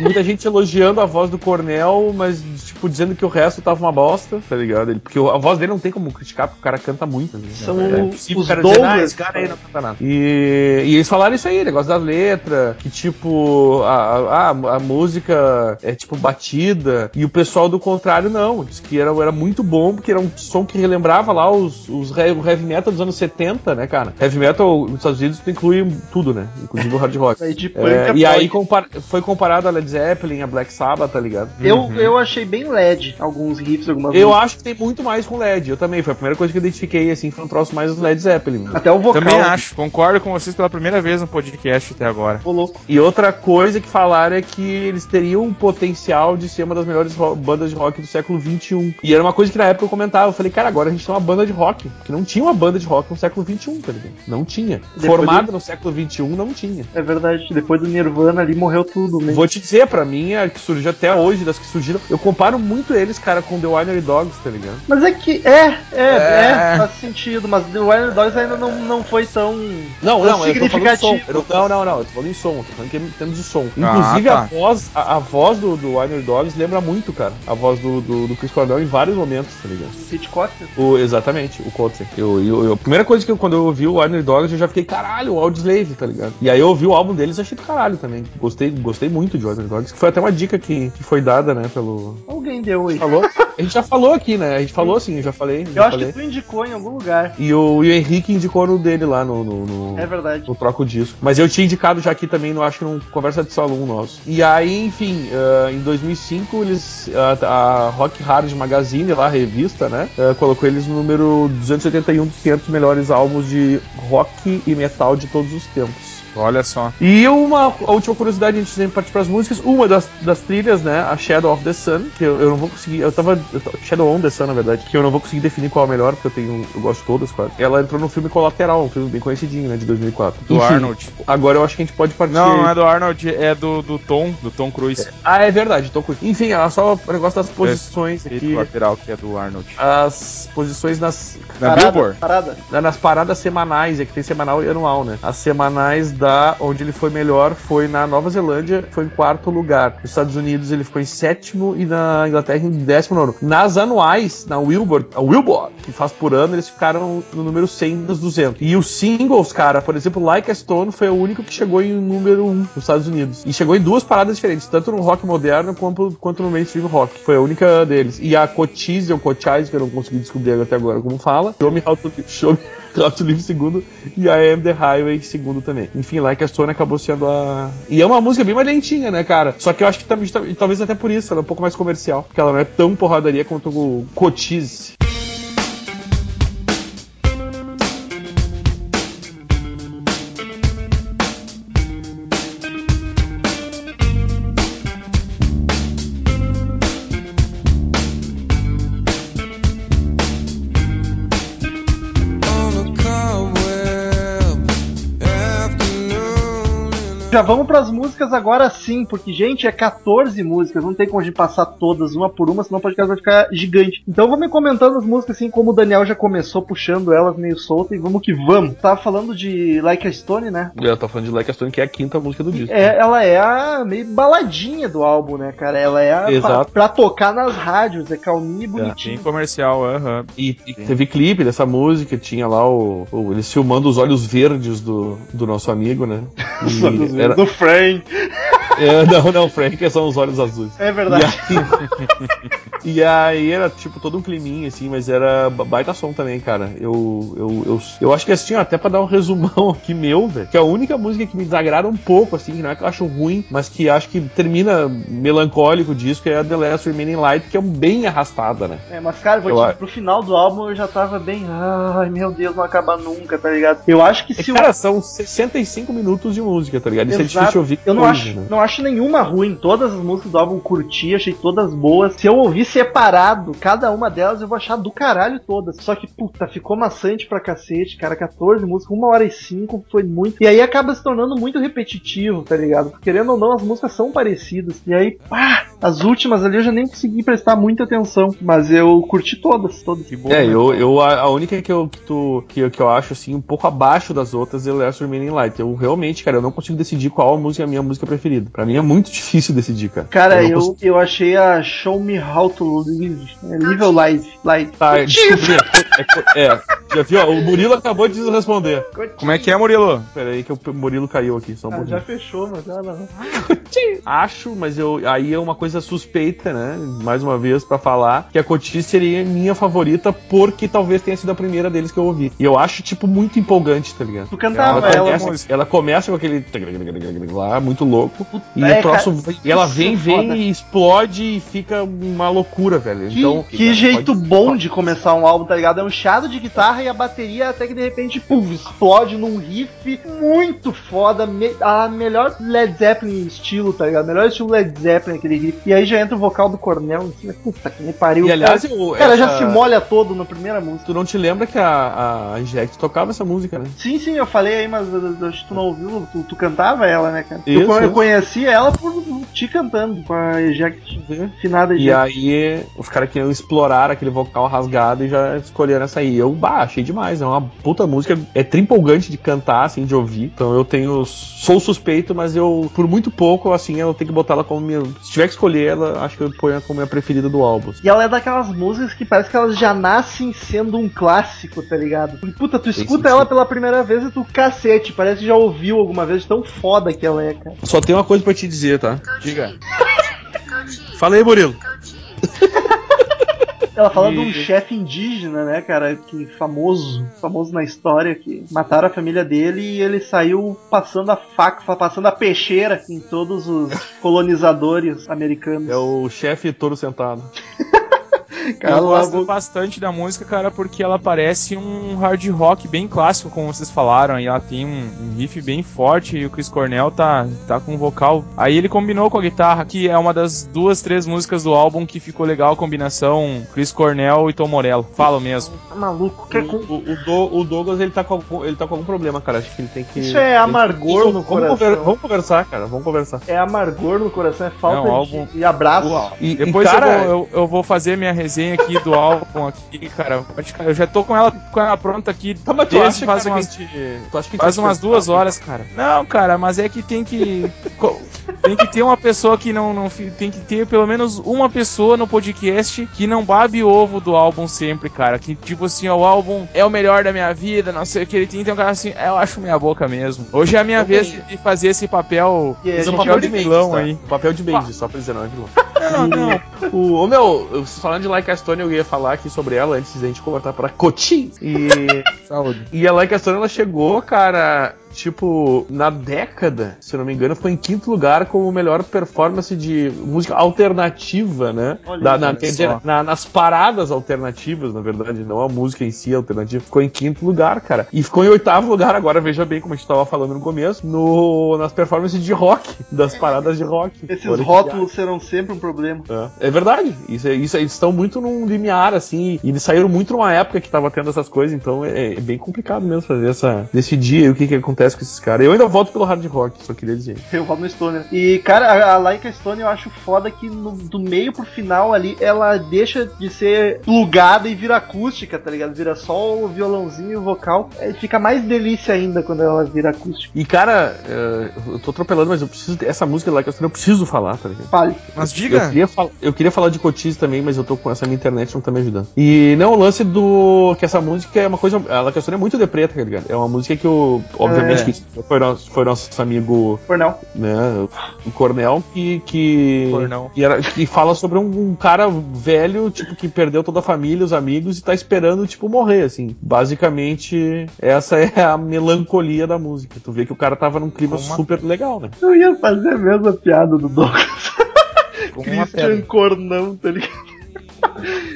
muita gente elogiando a voz do Cornel, mas, tipo, dizendo que o resto tava uma bosta, tá ligado? Ele- Porque a voz dele não tem como criticar, porque o cara canta muito. Né? São é os- os cara dizer, ah, Douglas esse cara aí não canta nada. E, e eles falaram isso aí, negócio das letras, que tipo, a, a, a música é tipo batida, e o pessoal do contrário não, disse que era, era muito bom, porque era um som que relembrava lá os, os o heavy metal dos anos 70, né, cara? Heavy metal nos Estados Unidos inclui tudo, né? Inclusive o hard rock. É, e aí compar- foi comparado a Led Zeppelin, a Black Sabbath, tá ligado? Eu, eu achei bem LED alguns riffs, algumas Eu músicas. acho que tem muito mais com LED. Eu também. Foi a primeira coisa que eu identifiquei, assim, foi um troço mais Led Zeppelin. né? Até o vocal. Também acho. Concordo com vocês pela primeira vez no podcast até agora. Ô, louco. E outra coisa que falaram é que eles teriam um potencial de ser uma das melhores bandas de rock do século XXI. E era uma coisa que na época eu comentava. Eu falei, cara, agora a gente tem uma banda de rock. Que não tinha uma banda de rock no século XXI, tá ligado? Não tinha. Depois Formada do- no século XXI, não tinha. É verdade. Depois do Nirvana ali morreu tudo, né? Vou te dizer, pra mim, a que surgiu até hoje, das que surgiram, eu comparo muito eles, cara, com The Winery Dogs, tá ligado? Mas é que é, é, é, É. faz sentido, mas The Wild Dogs ainda não, não foi tão. Não, tão não, eu tô som. significativo. Eu não, não, não, eu tô falando em som, tô falando que em termos de som. Ah, Inclusive tá. a voz, a, a voz do, do Winer Dogs lembra muito, cara, a voz do, do, do Chris Cornell em vários momentos, tá ligado? Hitchcock? O, exatamente, o Coldplay. Eu, eu, eu- a primeira coisa que eu, quando eu ouvi o Winer Dogs, eu já fiquei, caralho, o Audioslave, tá ligado? E aí eu ouvi o álbum deles e achei do caralho também. Gostei, gostei muito de Que foi até uma dica que, que foi dada, né, pelo... Alguém deu aí. Falou? A gente já falou aqui, né? A gente falou assim, eu já falei. Eu já acho falei. que tu indicou em algum lugar. E o, e o Henrique indicou no dele lá no, no, no- É verdade. no troco disco. Mas eu tinha indicado já aqui também, no, acho que num conversa de salão nosso. E aí, enfim, ah, em 2005, eles, ah, a Rock Hard Magazine, lá, a revista, né, ah, colocou eles no número 281 dos 500 melhores álbuns de rock e metal de todos os tempos. Olha só. E uma a última curiosidade antes de partir para as músicas, uma das, das trilhas, né, a Shadow of the Sun, que eu, eu não vou conseguir, eu tava eu Shadow on the Sun, na verdade, que eu não vou conseguir definir qual é a melhor, porque eu tenho eu gosto de todas quase. Ela entrou no filme Colateral, um filme bem conhecidinho, né, de 2004. Do Arnold. Agora eu acho que a gente pode partir Não, não é do Arnold, é do, do Tom, do Tom Cruise. Ah, é verdade, tô com Enfim, ela só o negócio das posições aqui, lateral que é do Arnold. as posições nas Na Parada, Billboard? Parada. nas paradas semanais, é que tem semanal e anual, né? As semanais da onde ele foi melhor foi na Nova Zelândia, foi em quarto lugar. Nos Estados Unidos ele ficou em sétimo e na Inglaterra em décimo nono. Nas anuais, na Billboard, a Billboard, que faz por ano, eles ficaram no número 100 dos 200. E os singles, cara, por exemplo, Like a Stone foi o único que chegou em número 1 nos Estados Unidos. E chegou em duas paradas diferentes, tanto no rock moderno quanto, quanto no mainstream rock. Foi a única deles. E a Cochise ou Cochise, que eu não consegui descobrir até agora como fala, Show Me How to, Show Me To Live segundo e I Am The Highway segundo também. Enfim, Like a Stone acabou sendo a... E é uma música bem mais lentinha, né, cara? Só que eu acho que também, talvez até por isso, ela é um pouco mais comercial, porque ela não é tão porradaria quanto o Cochise. Já vamos pras músicas agora sim, porque, gente, é 14 músicas, não tem como a gente passar todas uma por uma, senão o podcast vai ficar gigante. Então vamos comentando as músicas assim, como o Daniel já começou puxando elas meio solta e vamos que vamos. Tava falando de Like a Stone, né? Eu tô falando de Like a Stone, que é a quinta música do disco. É, ela é a meio baladinha do álbum, né, cara? Ela é a pra, Exato. pra tocar nas rádios, é calminha e Bem bonitinha. comercial, aham. E, e teve clipe dessa música, tinha lá o, o- eles filmando os olhos verdes do, do nosso amigo, né? E era- Do Frank. é, não, não, Frank são os olhos azuis. É verdade. Aí, e aí era tipo todo um climinho, assim, mas era ba- baita som também, cara. Eu, eu, eu, eu acho que assim, ó, até pra dar um resumão aqui meu, velho, que a única música que me desagrada um pouco, assim, que não é que eu acho ruim, mas que acho que termina melancólico o disco é a The Last Remaining Light, que é bem arrastada, né? É, mas cara, vou Eu te, acho. pro final do álbum eu já tava bem. Ai meu Deus, não acaba nunca, tá ligado? Eu acho que É, se o. cara, são 65 minutos de música, tá ligado? Isso é Exato. difícil de ouvir. Eu não hoje, acho, né? não acho nenhuma ruim. Todas as músicas do álbum curti, achei todas boas. Se eu ouvir separado cada uma delas, eu vou achar do caralho todas. Só que, puta, ficou maçante pra cacete, cara. 14 músicas, uma hora e cinco, foi muito. E aí acaba se tornando muito repetitivo, tá ligado? Querendo ou não, as músicas são parecidas. E aí, pá, as últimas ali eu já nem consegui prestar muita atenção. Mas eu curti todas, todas. Que bom. É, né? eu, eu a, a única que eu, que, tu, que, eu- que eu acho assim um pouco abaixo das outras é Last Remaining Light. Eu realmente, cara, eu não consigo decidir qual a música é a minha música preferida. Pra mim é muito difícil decidir, cara. Cara, eu, consigo- eu achei a Show Me How to Live. É, live your life. life. Tá, descobri. É, é, é, já viu? ó, O Murilo acabou de responder. Como é que é, Murilo? Pera aí que o Murilo caiu aqui, só um Ah, já fechou, mas já não. Acho, mas eu aí é uma coisa suspeita, né? Mais uma vez pra falar que a Cotis seria minha favorita porque talvez tenha sido a primeira deles que eu ouvi. E eu acho tipo muito empolgante, tá ligado? Tu cantava Ela ela, começa, ela começa com aquele lá muito louco e é, o troço cara, e ela vem, é vem foda. e explode e fica uma loucura, velho. Que, então que jeito bom de começar um álbum, tá ligado? É um chado de guitarra e a bateria até que de repente, pum, explode num riff muito foda. me- a melhor Led Zeppelin estilo, tá ligado? Melhor estilo Led Zeppelin aquele riff. E aí já entra o vocal do Cornel em cima. Puta que me pariu. E aliás, cara, o cara já essa- se molha todo na primeira música. Tu não te lembra que a, a Inject tocava essa música, né? Sim, sim, eu falei aí, mas acho que tu não ouviu, tu, tu cantava ela, né, cara? Isso, eu, eu conheci ela por te cantando, com a Eject, finada E Eject. Os caras queriam explorar aquele vocal rasgado e já escolheram essa aí. Eu, bah, achei demais. É uma puta música. É trimpolgante de cantar, assim, de ouvir. Então eu tenho. Sou suspeito, mas eu, por muito pouco, assim, eu tenho que botar ela como minha. Se tiver que escolher ela, acho que eu ponho ela como minha preferida do álbum. E ela é daquelas músicas que parece que elas já nascem sendo um clássico, tá ligado? Porque, puta, tu escuta ela pela primeira vez e tu, cacete, parece que já ouviu alguma vez, de tão foda que ela é, cara. Só tem uma coisa pra te dizer, tá? Diga. Fala aí, Murilo. Ela fala de um chefe indígena, né, cara, que famoso, famoso na história, que mataram a família dele e ele saiu passando a faca, passando a peixeira em todos os colonizadores americanos. É o chefe todo sentado. Cara, eu o gosto bastante da música, cara, porque ela parece um hard rock bem clássico, como vocês falaram. E ela tem um, um riff bem forte. E o Chris Cornell tá, tá com um vocal. Aí ele combinou com a guitarra, que é uma das duas, três músicas do álbum que ficou legal a combinação Chris Cornell e Tom Morello. Falo mesmo. Tá maluco, quer com... O, o Do- o Douglas ele tá, com algum, ele tá com algum problema, cara. Acho que ele tem que. Isso é tem que- amargor no vamos, coração. conver- vamos conversar, cara. Vamos conversar. É amargor no coração, é falta Não, de álbum- e abraço. E, e, Depois cara, eu, vou, eu, eu vou fazer minha resenha aqui do álbum aqui, cara. Eu já tô com ela, com ela pronta aqui. Tá, mas tu acha, faz cara, umas, que gente- tu acha que Faz umas duas horas, cara. Não, cara, mas é que tem que. Tem que ter uma pessoa que não, não. Tem que ter pelo menos uma pessoa no podcast que não babe ovo do álbum sempre, cara. Que tipo assim, ó, o álbum é o melhor da minha vida, não sei o que ele tem. Tem um cara assim, é, eu acho meia boca mesmo. Hoje é a minha vez de, fazer esse papel. A esse gente um papel papel de vilão tá? aí. Um papel de Mendes, só pra dizer, não é vilão. Não, não. O, ô, meu, eu- falando de Like a Stone, eu ia falar aqui sobre ela antes da gente cortar pra Cotim. E, Saúde. e a Like a Stone, ela chegou, cara, tipo, na década, se eu não me engano, foi em quinto lugar como melhor performance de música alternativa, né? Olha Da- na- na- nas paradas alternativas, na verdade, não a música em si alternativa. Ficou em quinto lugar, cara. E ficou em oitavo lugar agora, veja bem como a gente tava falando no começo, no, nas performances de rock, das paradas de rock. Esses Olha rótulos serão sempre um problema. É, é verdade. Isso, é- isso, eles estão muito num limiar, assim, e eles saíram muito numa época que tava tendo essas coisas, então é, é bem complicado mesmo fazer essa. decidir o que, que acontece com esses caras. Eu ainda voto pelo hard rock, só queria dizer. Eu falo no Stoner. E, cara, a, a Laika Stone eu acho foda que no- do meio pro final ali ela deixa de ser plugada e vira acústica, tá ligado? Vira só o violãozinho e o vocal. É, fica mais delícia ainda quando ela vira acústica. E, cara, é, eu tô atropelando, mas eu preciso. Essa música lá que eu preciso falar, tá ligado? Fale. Mas Eu diga. queria, fal- eu queria falar de Cotis também, mas eu tô com essa minha internet não tá me ajudando. E não, o lance do. que essa música é uma coisa. Ela questão é muito depreta, tá ligado? É uma música que eu. Obviamente É. que foi nosso, foi nosso amigo, Cornel. né? O Cornel, que. que, Cornel. que, era- que fala sobre um, um cara velho, tipo, que perdeu toda a família, os amigos, e tá esperando, tipo, morrer, assim. Basicamente, essa é a melancolia da música. Tu vê que o cara tava num clima Uma- super legal, né? Eu ia fazer a mesma piada do Douglas. Christian. Cornão, tá ligado?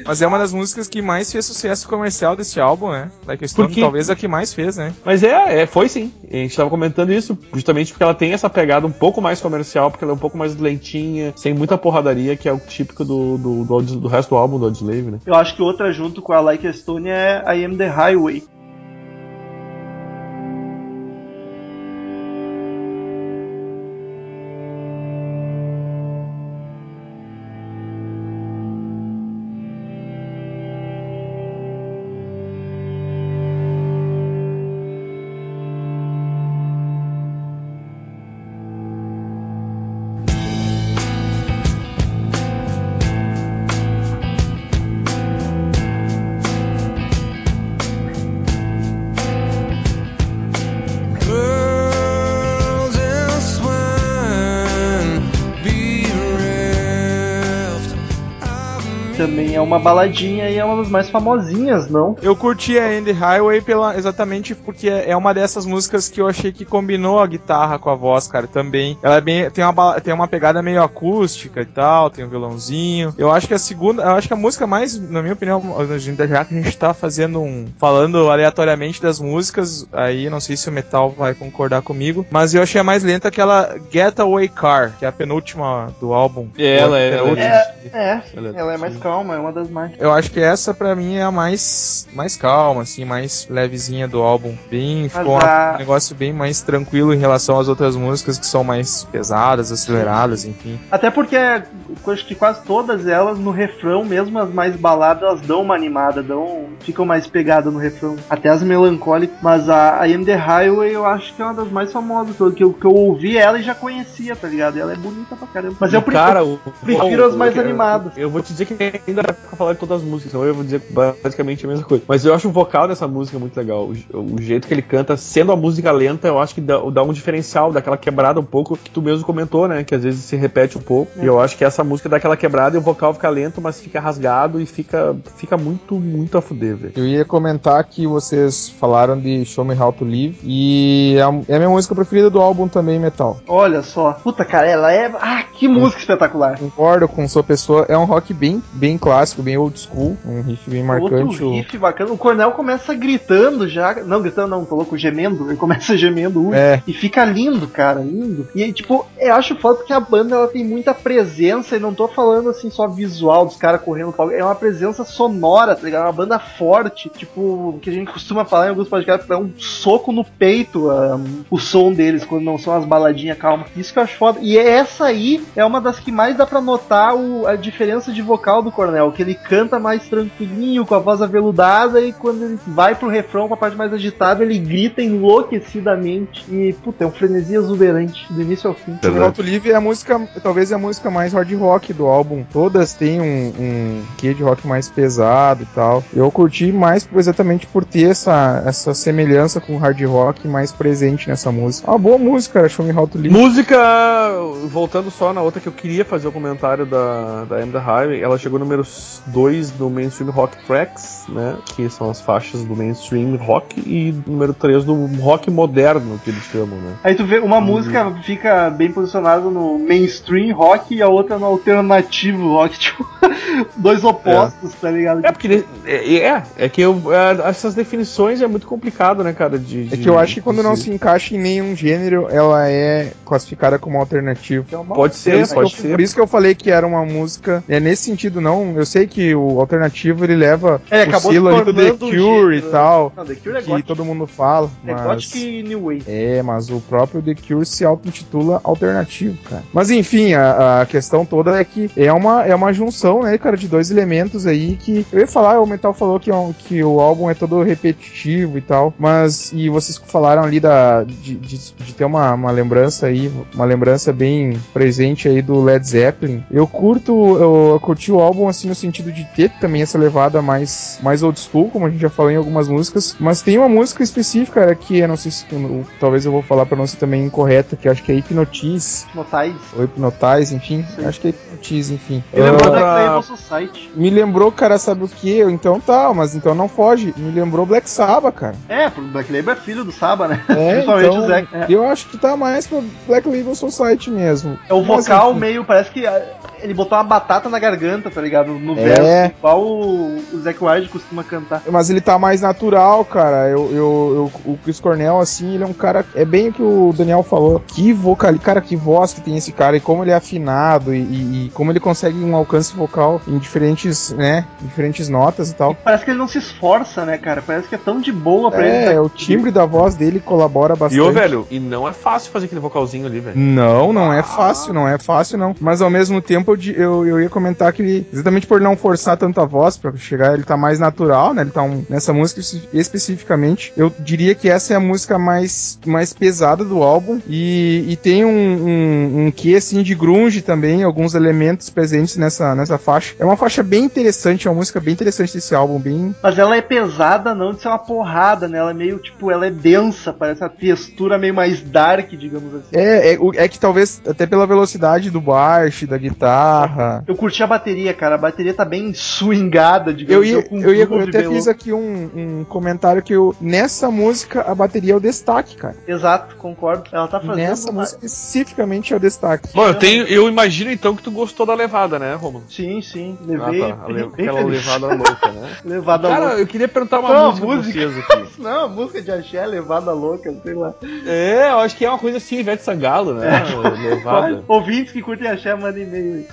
Mas é uma das músicas que mais fez sucesso comercial desse álbum, né? Da questão, Por quê? talvez a que mais fez, né? Mas é, é, foi sim. A gente tava comentando isso justamente porque ela tem essa pegada um pouco mais comercial, porque ela é um pouco mais lentinha, sem muita porradaria, que é o típico do, do, do, do resto do álbum do Audioslave, né? Eu acho que outra junto com a Like a Stone é I Am the Highway. É uma baladinha e é uma das mais famosinhas, não? Eu curti a Andy Highway pela, exatamente porque é uma dessas músicas que eu achei que combinou a guitarra com a voz, cara, também. Ela é bem, tem uma, tem uma pegada meio acústica e tal, tem um violãozinho. Eu acho que a segunda, eu acho que a música mais, na minha opinião, já que a gente tá fazendo um, falando aleatoriamente das músicas, aí não sei se o Metal vai concordar comigo, mas eu achei a mais lenta aquela Getaway Car, que é a penúltima do álbum. Ela é-. É, é. Ela- Ela é mais calma, é uma das mais. Eu acho que essa pra mim é a mais mais calma, assim, mais levezinha do álbum. Bem, ficou uma- a- um negócio bem mais tranquilo em relação às outras músicas que são mais pesadas, aceleradas, enfim. Até porque é, eu acho que quase todas elas no refrão, mesmo as mais baladas, elas dão uma animada, dão, ficam mais pegadas no refrão. Até as melancólicas. Mas a I Am the Highway eu acho que é uma das mais famosas. Que eu, que eu ouvi ela e já conhecia, tá ligado? E ela é bonita pra caramba. Mas eu prefiro. cara, o, prefiro o- as mais eu- animadas. Eu vou te dizer que ainda pra falar de todas as músicas, então eu vou dizer basicamente a mesma coisa. Mas eu acho o vocal dessa música muito legal. O, o jeito que ele canta, sendo a música lenta, eu acho que dá, dá um diferencial, daquela quebrada um pouco, que tu mesmo comentou, né? Que às vezes se repete um pouco. E eu acho que essa música dá aquela quebrada e o vocal fica lento, mas fica rasgado e fica, fica muito, muito a fuder, velho. Eu ia comentar que vocês falaram de Show Me How to Live e é a é a minha música preferida do álbum também, Metal. Olha só. Puta, cara, ela é. Ah, que música espetacular. Concordo com sua pessoa, é um rock bem, bem clássico, bem old school, um riff bem marcante. Outro o- riff bacana. O Cornel começa gritando já. Não, gritando não, tô louco, gemendo. Ele começa gemendo. É, E fica lindo, cara, lindo. E aí, tipo, eu acho foda porque a banda ela tem muita presença e não tô falando assim só visual dos caras correndo no palco. É uma presença sonora, tá ligado? É uma banda forte, tipo, que a gente costuma falar em alguns podcasts, é um soco no peito ah, o som deles, quando não são as baladinhas calmas. Isso que eu acho foda. E essa aí é uma das que mais dá pra notar o- a diferença de vocal do Cornel, que ele canta mais tranquilinho, com a voz aveludada, e quando ele vai pro refrão, com a parte mais agitada, ele grita enlouquecidamente. E, puta, é um frenesi exuberante, do início ao fim. Show Me How to Live é a música, talvez é a música mais hard rock do álbum. Todas têm um, um quê de rock mais pesado e tal. Eu curti mais exatamente por ter essa, essa semelhança com o hard rock mais presente nessa música. É Uma boa música, cara, Show Me How to Live. Música, voltando só na outra que eu queria fazer o comentário da, da M da Highway, ela chegou número 2 do Mainstream Rock Tracks, né? Que são as faixas do Mainstream Rock, e número 3 do Rock Moderno, que eles chamam, né? Aí tu vê, uma música fica bem posicionada no mainstream rock e a outra no alternativo rock, tipo, dois opostos, tá ligado? É, porque é, é, é que eu, é, essas definições é muito complicado, né, cara? De, É de- que eu acho que quando não se- se encaixa em nenhum gênero, ela é classificada como alternativo. Pode ser, isso, pode que eu, ser. por isso que eu falei que era uma música. É nesse sentido, não. Eu sei que o alternativo ele leva É, o selo se ali do The Cure e tal. Não, The Cure é que gótico. todo mundo fala. É mas... gótico e New Wave. É, mas o próprio The Cure se auto-intitula alternativo, cara. Mas enfim, a, a questão toda é que é uma, é uma junção, né, cara, de dois elementos aí que. Eu ia falar, o Metal falou que, é que o álbum é todo repetitivo e tal, mas. E vocês falaram ali da, de, de, de ter uma, uma lembrança aí, uma lembrança bem presente aí do Led Zeppelin. Eu curto, eu, eu curti o álbum assim no sentido de ter também essa levada mais, mais old school, como a gente já falou em algumas músicas, mas tem uma música específica cara, que eu não sei se eu- talvez eu vou falar pra não ser também incorreta, que acho que é Hypnotize Notais. ou Hypnotize, enfim, Sim. acho que é Hypnotize, enfim. Me lembrou Black pra- Label Society. me lembrou, cara, sabe o que? Então tá, mas então não foge. Me lembrou Black Sabbath, cara. É, Black Label é filho do Saba, né? É, Principalmente então, o Zac. É. Eu acho que tá mais pra Black Label Society mesmo. É o Mas, vocal enfim. meio, parece que ah, ele botou uma batata na garganta, tá ligado? No É. verso, igual o, o Zac Wilde costuma cantar. Mas ele tá mais natural, cara. Eu, eu, eu- o Chris Cornell, assim, ele é um cara. É bem o que o Daniel falou. Que vocal. Cara, que voz que tem esse cara e como ele é afinado e, e- e como ele consegue um alcance vocal em diferentes, né? Diferentes notas e tal. Parece que ele não se esforça, né, cara? Parece que é tão de boa pra ele. É, tá- o timbre da voz dele colabora bastante. E ô, velho, e não é fácil fazer aquele vocalzinho ali, velho. Não, não é fácil, não é fácil não. Mas ao mesmo tempo eu, eu, eu ia comentar que ele, exatamente por não forçar tanta voz pra chegar, ele tá mais natural, né? Ele tá um- nessa música espe- especificamente. Eu diria que essa é a música mais, mais pesada do álbum e, e tem um, um, um quê assim de grunge também, alguns elementos presentes nessa, nessa faixa. É uma faixa bem interessante, é uma música bem interessante desse álbum, bem Mas ela é pesada, não de ser uma porrada, né? Ela é meio, tipo, ela é densa, parece uma textura meio mais dark, digamos assim. é, é, é que talvez até pela velocidade do baixo, da guitarra, Eu curti a bateria, cara. A bateria tá bem swingada, digamos Eu, ia, com eu, ia, eu até fiz aqui um, um comentário que eu, nessa música a bateria é o destaque, cara. Exato, concordo. Ela tá fazendo. Nessa uma- música especificamente é o destaque. Bom, eu, tenho, eu imagino então que tu gostou da levada, né, Romulo? Sim, sim. Ah, Levei. tá. A le- bem Aquela feliz. levada louca, né? Levada Cara, louca. eu queria perguntar uma Não, música, música. vocês aqui. Não, a música de axé é levada louca, sei lá. É, eu acho que é uma coisa assim, Ivete Sangalo, né? Levada. Ouvintes que curtem axé, mandem e-mail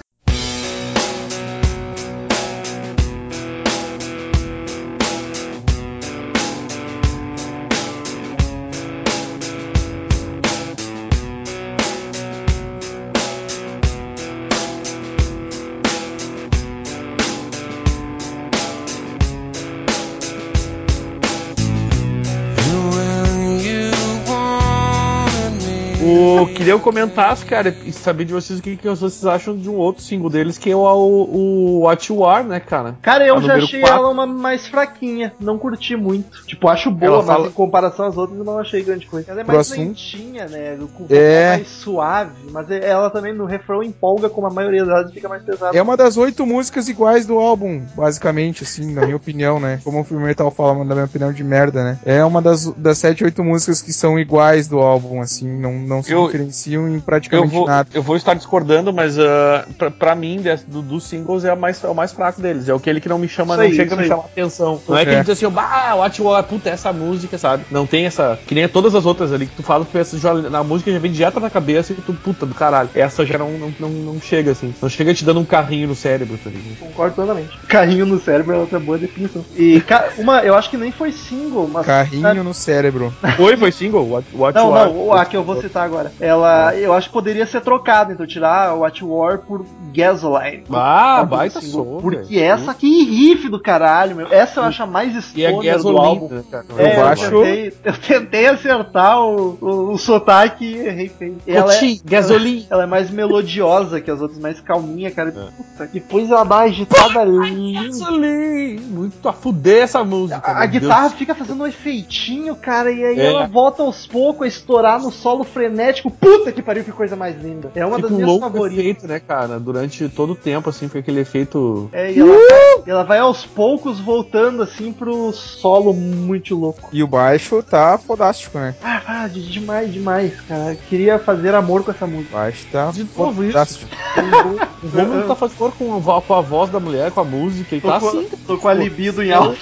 comentasse, cara, e saber de vocês o que, que vocês acham de um outro single deles, que é o, o What You Are, né, cara? Cara, eu A já achei quatro. ela uma mais fraquinha. Não curti muito. Tipo, acho boa, Ela mas fala- em comparação às outras eu não achei grande coisa. Ela é Pro mais assunto. lentinha, né? Com o vocal É. mais suave. Mas ela também no refrão empolga, como a maioria delas fica mais pesada. É uma das oito músicas iguais do álbum, basicamente, assim, na minha opinião, né? Como o filme metal fala, na minha opinião de merda, né? É uma das, das sete, oito músicas que são iguais do álbum, assim, não, não se Eu- diferenciam em Eu praticamente vou, nada. eu vou estar discordando, mas ah, pra, pra mim, des- do- dos singles, é, a mais, é o mais fraco deles. É aquele que não me chama, Isso não aí, chega a me aí. chamar atenção. Não é, que É. ele diz assim, bah, What You Are, puta, essa música, sabe? Não tem essa. Que nem todas as outras ali que tu fala, tu pensa, já, na música já vem direto na cabeça e tu, puta do caralho. Essa já não, não, não, não chega assim. Não chega te dando um carrinho no cérebro, tá ligado? Concordo totalmente. Carrinho no cérebro é outra boa definição. E ca- uma, eu acho que nem foi single, mas. Carrinho no cérebro. Foi, foi single? What, What Não, não, a que eu vou citar agora. Ela, eu acho que poderia ser trocada, então tirar o What War por Gasoline. Ah, Sabe, baita som, Porque essa, que riff do caralho, meu. Essa eu acho a mais E é do gasolina, álbum. né, cara? É, Eu eu, acho- tentei, eu tentei acertar o, o, o sotaque e errei feio. Ela é, Cotinho, gasolina. ela é mais melodiosa que as outras, mais calminha, cara. Puta, depois ela dá uma agitada linda. Gasolina. Muito a fuder essa música. A, a guitarra fica fazendo um efeitinho, cara, e aí É. ela volta aos poucos a estourar no solo frenético frenético. Puta que pariu, que coisa mais linda. É uma Fica das um minhas louco favoritas. efeito, né, cara? Durante todo o tempo, assim, foi aquele efeito. É, e ela, vai, ela vai aos poucos voltando assim pro solo muito louco. E o baixo tá fodástico, né? Ah, ah, de- demais, demais, cara. Queria fazer amor com essa música. O baixo tá De novo isso. fodástico. O Romulo tá fazendo com a, vo- com a voz da mulher, com a música, Tô, tá com, assim. tô com a libido em alta.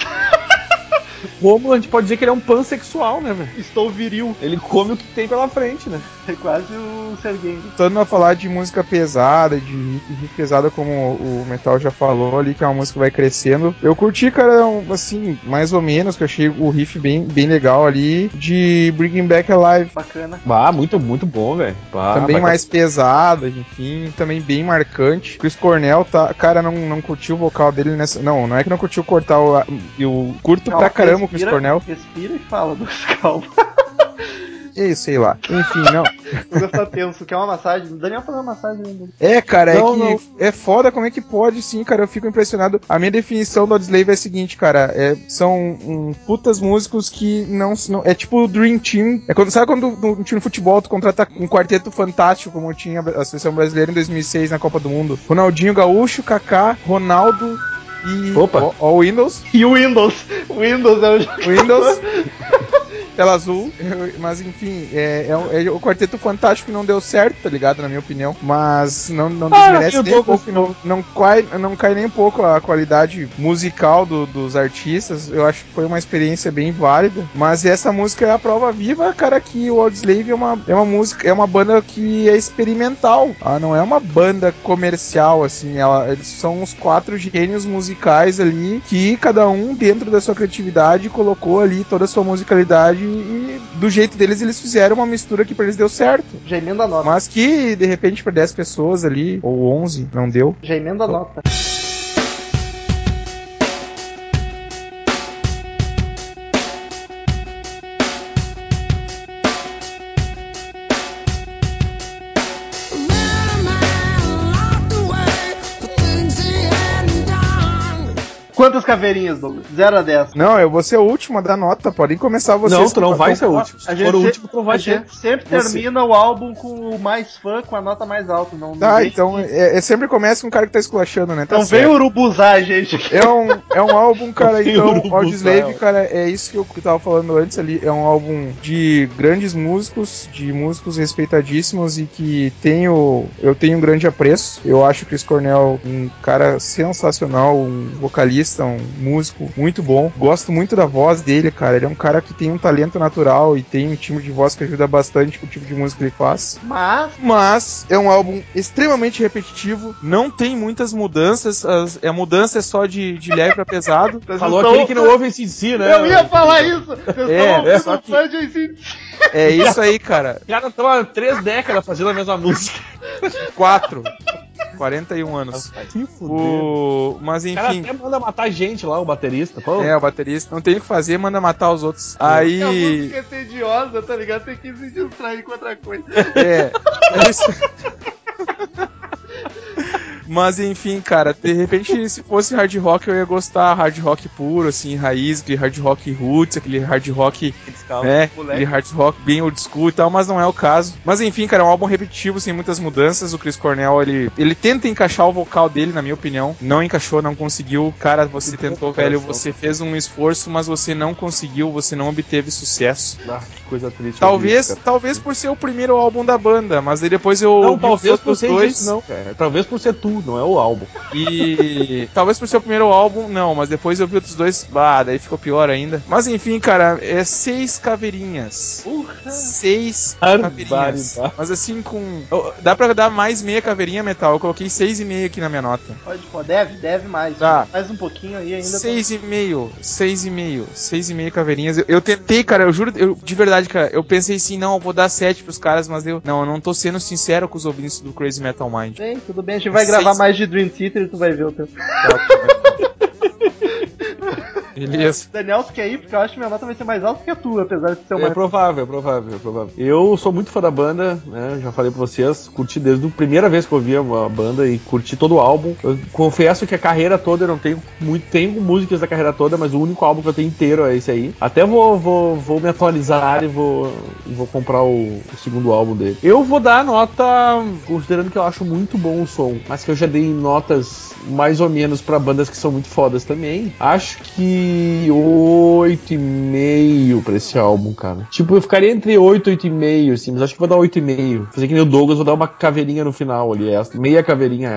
O Romulo, a gente pode dizer que ele é um pansexual, né, velho? Estou viril. Ele come o que tem pela frente, né? É quase o Sergei. Voltando a falar de música pesada, de riff, pesada, como o Metal já falou ali, que é uma música que vai crescendo. Eu curti, cara, um, assim, mais ou menos, que eu achei o riff bem, bem legal ali, de Bringing Back Alive. Bacana. Bah, muito, muito bom, velho. Também vai- mais pesada, enfim, também bem marcante. Chris Cornell, tá, cara, não, não curti o vocal dele nessa. Não, não é que não curtiu cortar o. Eu curto pra caramba o Chris Cornell. Respira e fala, Douglas, calma. E sei lá. Enfim, não. Douglas tá tenso. Quer uma massagem? O Daniel fazer uma massagem ainda. É, cara, é Não, que não. é foda como é que pode, sim, cara. Eu fico impressionado. A minha definição do Audioslave é a seguinte, cara. É, são um, putas músicos que não, não. É tipo o Dream Team. É quando, sabe quando no, time de futebol tu contrata um quarteto fantástico, como tinha a seleção brasileira em 2006 na Copa do Mundo? Ronaldinho Gaúcho, Kaká, Ronaldo e. Opa. Ó, ó o Windows. E o Windows. Windows é o jogo. Windows. Tela azul, mas enfim, é, é, o- é o quarteto fantástico não deu certo, tá ligado? Na minha opinião. Mas não, não Ah, desmerece eu nem um pouco, não, não, cai, não cai nem um pouco a qualidade musical do- dos artistas. Eu acho que foi uma experiência bem válida. Mas essa música é a prova viva, cara, que o Audioslave é uma, é uma música, é uma banda que é experimental. Ela não é uma banda comercial, assim. Ela, eles são uns quatro gênios musicais ali que cada um, dentro da sua criatividade, colocou ali toda a sua musicalidade e do jeito deles eles fizeram uma mistura que pra eles deu certo. Já emenda a nota. Mas que de repente pra 10 pessoas ali, ou 11, não deu. Já emenda a nota. Quantas caveirinhas, Douglas? 0 a 10. Não, eu vou ser o último a dar nota, podem começar vocês. Não, tu não vai ser o último. Se A for gente o último, tu não vai a ser. gente sempre Você. termina o álbum com o mais fã, com a nota mais alta. Não, Tá, vem- então é, é sempre começa com um cara que tá esculachando, né? Tá Não vem certo. urubuzar, gente. É um, é um álbum, cara, então, Audioslave, cara, é isso que eu, que eu tava falando antes ali, é um álbum de grandes músicos, de músicos respeitadíssimos e que tenho, eu tenho um grande apreço. Eu acho o Chris Cornell um cara sensacional, um vocalista, um músico muito bom. Gosto muito da voz dele, cara, ele é um cara que tem um talento natural e tem um timbre de voz que ajuda bastante com o tipo de música que ele faz. Mas, Mas é um álbum extremamente repetitivo, não tem muitas mudanças, as- a mudança é só de, de leve pra pesado. Falou aquele que não ouve esse si, né? Eu ia falar isso! Vocês É, estão ouvindo só que- de. É isso aí, cara. Caras estão há três décadas fazendo a mesma música. Quatro. 41 anos. Fuder. O... Mas O cara enfim. até manda matar gente lá, o baterista. Pô, É, o baterista não tem o que fazer, manda matar os outros. A Aí. música é tediosa, tá ligado? Tem que se distrair com outra coisa. É. é isso. Mas enfim, cara, de repente, se fosse hard rock, eu ia gostar hard rock puro, assim, raiz, aquele hard rock roots, aquele hard rock, né, moleque. aquele hard rock bem old school e tal, mas não é o caso. Mas enfim, cara, é um álbum repetitivo, sem muitas mudanças. O Chris Cornell, ele, ele tenta encaixar o vocal dele, na minha opinião. Não encaixou, não conseguiu. Cara, você tentou, velho, você fez um esforço, mas você não conseguiu, você não obteve sucesso. Ah, que coisa triste. Talvez, isso, talvez por ser o primeiro álbum da banda, mas aí depois eu. Não, talvez por ser dois. isso, não, cara. Talvez por ser tu, não é o álbum. E talvez por ser o primeiro álbum, não, mas depois eu vi outros dois, ah, daí ficou pior ainda. Mas enfim, cara, é seis caveirinhas. Porra. Seis caveirinhas. Mas assim, com. Dá pra dar mais meia caveirinha metal. Eu coloquei seis e meio aqui na minha nota. Pode, pô, deve, deve mais. Tá. Mais um pouquinho aí ainda. Seis e meio, seis e meio, seis e meio caveirinhas. Eu, eu tentei, cara, eu juro, eu, de verdade, cara, eu pensei assim, não, eu vou dar sete pros caras, mas eu, não, eu não tô sendo sincero com os ouvintes do Crazy Metal Mind. Bem, tudo bem, a gente vai Seis. Gravar mais de Dream Theater tu vai ver o teu. Beleza. Daniel, tu quer ir? Porque eu acho que minha nota vai ser mais alta que a tua, apesar de ser uma. É provável, é provável, é provável. Eu sou muito fã da banda, né? Já falei pra vocês, curti desde a primeira vez que eu ouvi a banda e curti todo o álbum. Eu confesso que a carreira toda eu não tenho muito, tenho músicas da carreira toda, mas o único álbum que eu tenho inteiro é esse aí. Até vou, vou, vou me atualizar e vou, vou comprar o, o segundo álbum dele. Eu vou dar a nota, considerando que eu acho muito bom o som, mas que eu já dei notas mais ou menos pra bandas que são muito fodas também. Acho que 8,5 pra esse álbum, cara. Tipo, eu ficaria entre 8 e 8,5, assim, mas acho que vou dar 8,5. Fazer que nem o Douglas, vou dar uma caveirinha no final ali, essa, meia caveirinha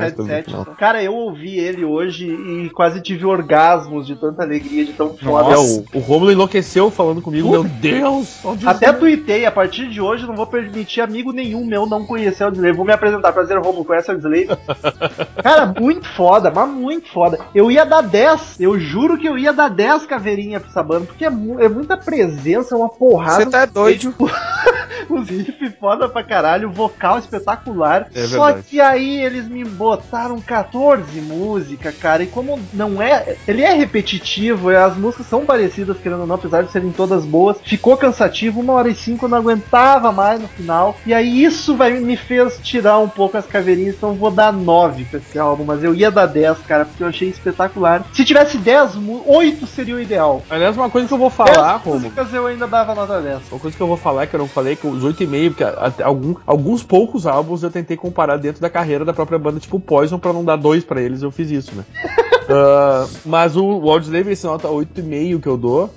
final. Cara, eu ouvi ele hoje e quase tive orgasmos de tanta alegria, de tão foda. É, o, o Romulo enlouqueceu falando comigo, meu Deus! Até está?" tuitei, a partir de hoje não vou permitir amigo nenhum meu não conhecer o Slave. Vou me apresentar, prazer, Romulo, conhece o Slave? Cara, muito foda, mas muito foda. Eu ia dar 10, eu juro que eu ia dar 10 caveirinha pra essa banda, porque é, mu- é muita presença, é uma porrada. Você tá doido? Os riffs foda pra caralho, o vocal espetacular. É Só que aí eles me botaram 14 músicas, cara. E como não é. Ele é repetitivo, e as músicas são parecidas, querendo ou não, apesar de serem todas boas. Ficou cansativo, uma hora e cinco eu não aguentava mais no final. E aí isso vai, me fez tirar um pouco as caveirinhas, então eu vou dar 9 pra esse álbum. Mas eu ia dar 10, cara, porque eu achei espetacular. Se tivesse 10, mu- 8 seria o ideal. Aliás, uma coisa que eu vou 10 falar, Romulo. eu ainda dava nota 10. Uma coisa que eu vou falar que eu não falei, que os 8,5, porque até algum, alguns poucos álbuns eu tentei comparar dentro da carreira da própria banda, tipo Poison, pra não dar dois pra eles, eu fiz isso, né? Ah, mas o Audioslave, esse nota 8,5 que eu dou,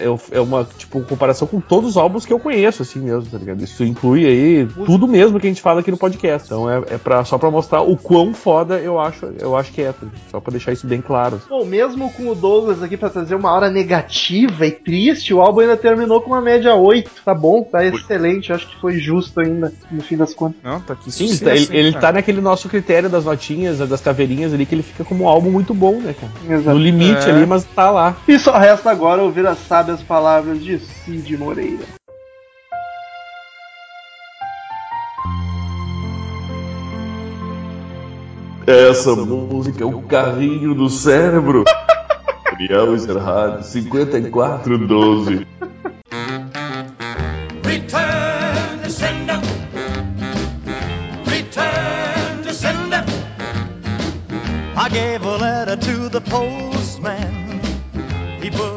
eu- é uma, tipo, comparação com todos os álbuns que eu conheço, assim mesmo, tá ligado? Isso inclui aí tudo mesmo que a gente fala aqui no podcast. Então é, é pra, só pra mostrar o quão foda eu acho, eu acho que é, tá só pra deixar isso bem claro. Bom, mesmo com o Douglas aqui pra trazer uma hora negativa e triste, o álbum ainda terminou com uma média 8. Tá bom, tá excelente. Acho que foi justo ainda, no fim das contas. Não, tá aqui Sim, ele, tá- ele, hein, ele tá naquele nosso critério das notinhas, das caveirinhas ali, que ele fica como um álbum muito bom, né, cara? Exato. No limite É. ali, mas tá lá. E só resta agora ouvir as sábias palavras de Cid Moreira. Essa música é o carrinho do cérebro. Ariel Ezerhard, 5412. Return to sender. Return to sender. I gave a letter to the postman. He put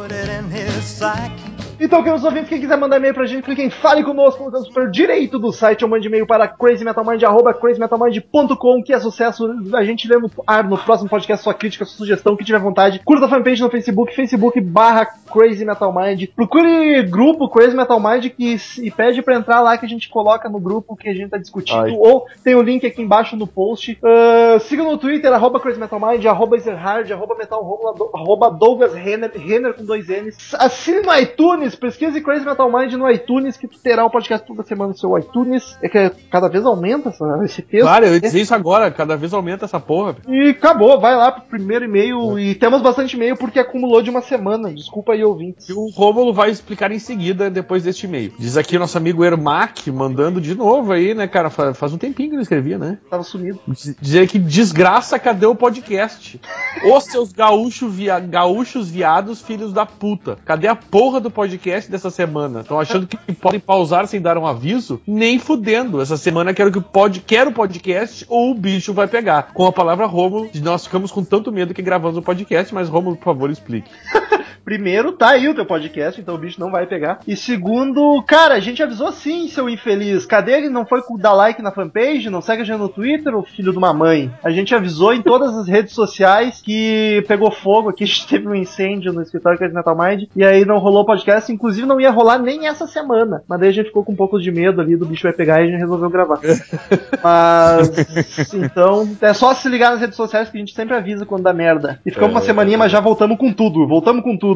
Então, queridos ouvintes, quem quiser mandar e-mail pra gente, clique em Fale Conosco no canto superior direito do site ou mande e-mail para crazymetalmind, arroba crazymetalmind.com, que é sucesso. A gente lê no ar no próximo podcast sua crítica, sua sugestão, que tiver vontade. Curta a fanpage no Facebook, facebook barra Crazy Metal Mind. Procure grupo Crazy Metal Mind que, e pede pra entrar lá que a gente coloca no grupo que a gente tá discutindo. Ai. Ou tem o link aqui embaixo no post. Ah, siga no Twitter, arroba Crazy Metal Mind, arroba Ezerhard, arroba Metal Romulo, ado- arroba Douglas Renner, Renner com dois N's. Assine no iTunes, pesquise Crazy Metal Mind no iTunes, que tu terá o podcast toda semana no seu iTunes. É que cada vez aumenta essa, esse texto. Claro, eu ia dizer isso agora, cada vez aumenta essa porra. E acabou, vai lá pro primeiro e-mail. E temos bastante e-mail porque acumulou de uma semana. Desculpa aí, ouvintes. E o Rômulo vai explicar em seguida, depois deste e-mail. Diz aqui o nosso amigo Ermac, mandando de novo aí, né, cara? Fa- Faz um tempinho que ele escrevia, né? Tava sumido. Diz- Dizer que desgraça, cadê o podcast? Ô seus gaúcho via... gaúchos viados, filhos da puta. Cadê a porra do podcast dessa semana? Estão achando que podem pausar sem dar um aviso? Nem fudendo. Essa semana quero que o pod... quero o podcast ou o bicho vai pegar. Com a palavra Rômulo, nós ficamos com tanto medo que gravamos o podcast, mas Rômulo, por favor, explique. Primeiro, tá aí o teu podcast, então o bicho não vai pegar. E segundo, cara, a gente avisou sim, seu infeliz. Cadê ele? Não foi dar like na fanpage? Não segue a gente no Twitter, o filho de uma mãe? A gente avisou em todas as redes sociais que pegou fogo aqui, a gente teve um incêndio no escritório Crazy Metal Mind, e aí não rolou podcast. Inclusive, não ia rolar nem essa semana. Mas daí a gente ficou com um pouco de medo ali do bicho vai pegar e a gente resolveu gravar. Mas, então, é só se ligar nas redes sociais que a gente sempre avisa quando dá merda. E ficamos uma semaninha, mas já voltamos com tudo. Voltamos com tudo.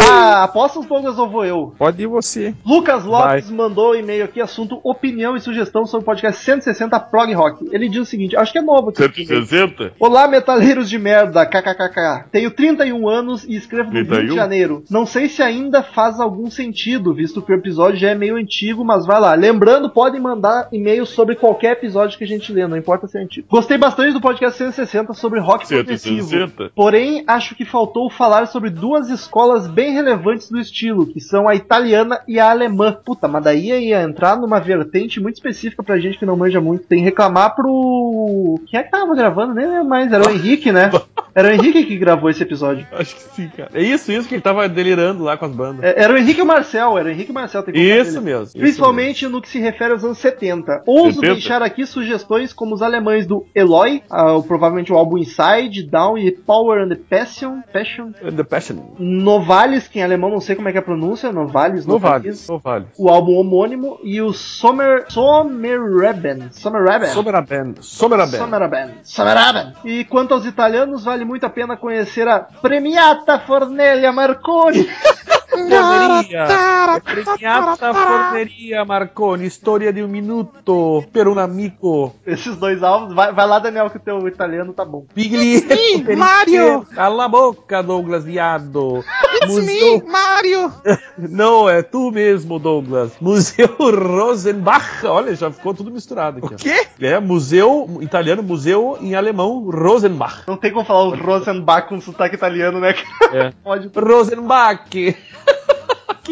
Ah, aposta os Douglas ou vou eu? Pode ir você. Lucas Lopes mandou um e-mail aqui, assunto opinião e sugestão sobre o podcast 160 Prog Rock. Ele diz o seguinte, acho que é novo aqui. 160? Olá, metaleiros de merda, kkkk. Tenho 31 anos e escrevo no 20 de 31? janeiro. Não sei se ainda faz algum sentido, visto que o episódio já é meio antigo, mas vai lá. Lembrando, podem mandar e-mails sobre qualquer episódio que a gente lê, não importa se é antigo. Gostei bastante do podcast 160 sobre rock progressivo. 160? Porém, acho que faltou falar sobre duas escolas bem relevantes do estilo, que são a italiana e a alemã. Puta, mas daí ia entrar numa vertente muito específica pra gente que não manja muito. Tem que reclamar pro. Quem é que tava gravando? Nem lembro mais. Era o Henrique, né? Era o Henrique que gravou esse episódio. Acho que sim, cara. É isso, isso que ele tava delirando lá com as bandas. É, Era o Henrique e o Marcel, era o Henrique e o Marcel. Tem que Isso mesmo. isso Principalmente no que se refere aos anos 70. Ouso 70? deixar aqui sugestões como os alemães do Eloy, o- provavelmente o álbum Inside, Down e Power and the Passion. Passion. mesmo. The Passion. Novalis, que em alemão não sei como é que é a pronúncia, Novalis, Não vale. Novalis. Não vale. O álbum homônimo e o Sommer Sommerreben. Sommerreben. Someraben. Someraben. Sommerreben. Sommerreben. E quanto aos italianos, vale muito a pena conhecer a Premiata Fornelia Marconi. Forneria. Premiata Forneria, Marconi. Storia di un minuto per un amico. Esses dois álbuns. Vai, vai lá, Daniel, que o teu italiano tá bom. Piglietto. Mario. Cala a boca, Douglas Viado. It's me, Mario! Não, é tu mesmo, Douglas. Museu Rosenbach. Olha, já ficou tudo misturado aqui. O quê? É, museu italiano, museu em alemão, Rosenbach. Não tem como falar o Rosenbach com sotaque italiano, né? É. Pode. Rosenbach.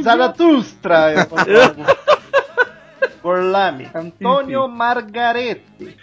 Zaratustra. eu falo. Gorlami. Antônio Margarete.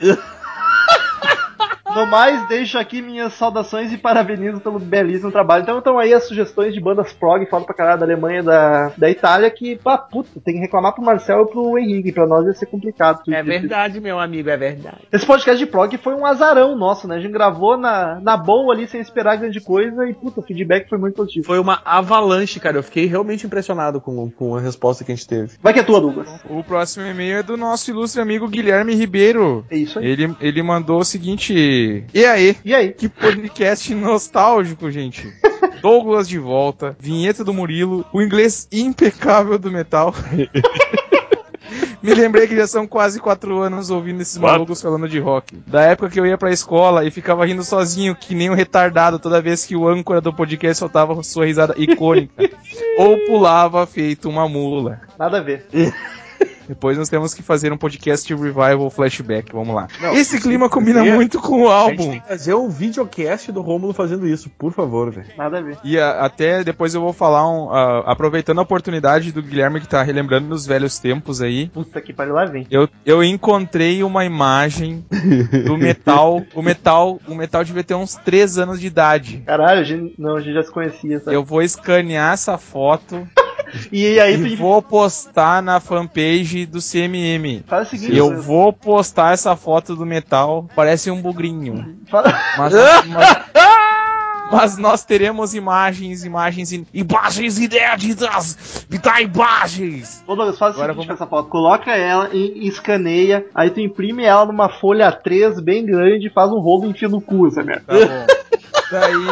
No mais, deixo aqui minhas saudações e parabenizo pelo belíssimo trabalho. Então estão aí as sugestões de bandas prog, falo pra caralho da Alemanha da, da Itália, que, pá, puta, tem que reclamar pro Marcel e pro Henrique, pra nós ia ser complicado. É verdade, meu amigo, é verdade. Esse podcast de prog foi um azarão nosso, né? A gente gravou na, na boa ali, sem esperar grande coisa, e, puta, o feedback foi muito positivo. Foi uma avalanche, cara. Eu fiquei realmente impressionado com, com a resposta que a gente teve. Vai que é tua, Douglas. O próximo e-mail é do nosso ilustre amigo Guilherme Ribeiro. É isso aí. Ele, ele mandou o seguinte. E aí? E aí? Que podcast nostálgico, gente. Douglas de volta, vinheta do Murilo, o inglês impecável do metal. Me lembrei que já são quase quatro anos ouvindo esses Quatro? malucos falando de rock. Da época que eu ia pra escola e ficava rindo sozinho, que nem um retardado, toda vez que o âncora do podcast soltava sua risada icônica. ou pulava feito uma mula. Nada a ver. Depois nós temos que fazer um podcast revival flashback. Vamos lá. Não, Esse clima combina é- muito com o A gente álbum. tem que fazer um videocast do Rômulo fazendo isso, por favor, velho. Nada a ver. E a- até depois eu vou falar, um, a- aproveitando a oportunidade do Guilherme que tá relembrando os velhos tempos aí. Puta que pariu, lá vem. Eu, eu encontrei uma imagem do metal. O metal, o metal devia ter uns 3 anos de idade. Caralho, a gente, não, a gente já se conhecia, sabe? Eu vou escanear essa foto E aí e tu vou postar na fanpage do CMM. faz o seguinte, Eu você- vou postar essa foto do metal. Parece um bugrinho. fala- Mas, mas, mas nós teremos imagens, imagens, in- imagens inéditas! Me dá imagens! Ô Douglas, faz o Agora seguinte vamos- com essa foto. Coloca ela e escaneia, aí tu imprime ela numa folha 3 bem grande e faz um rolo e enfia no cu, essa merda. Tá bom. Daí,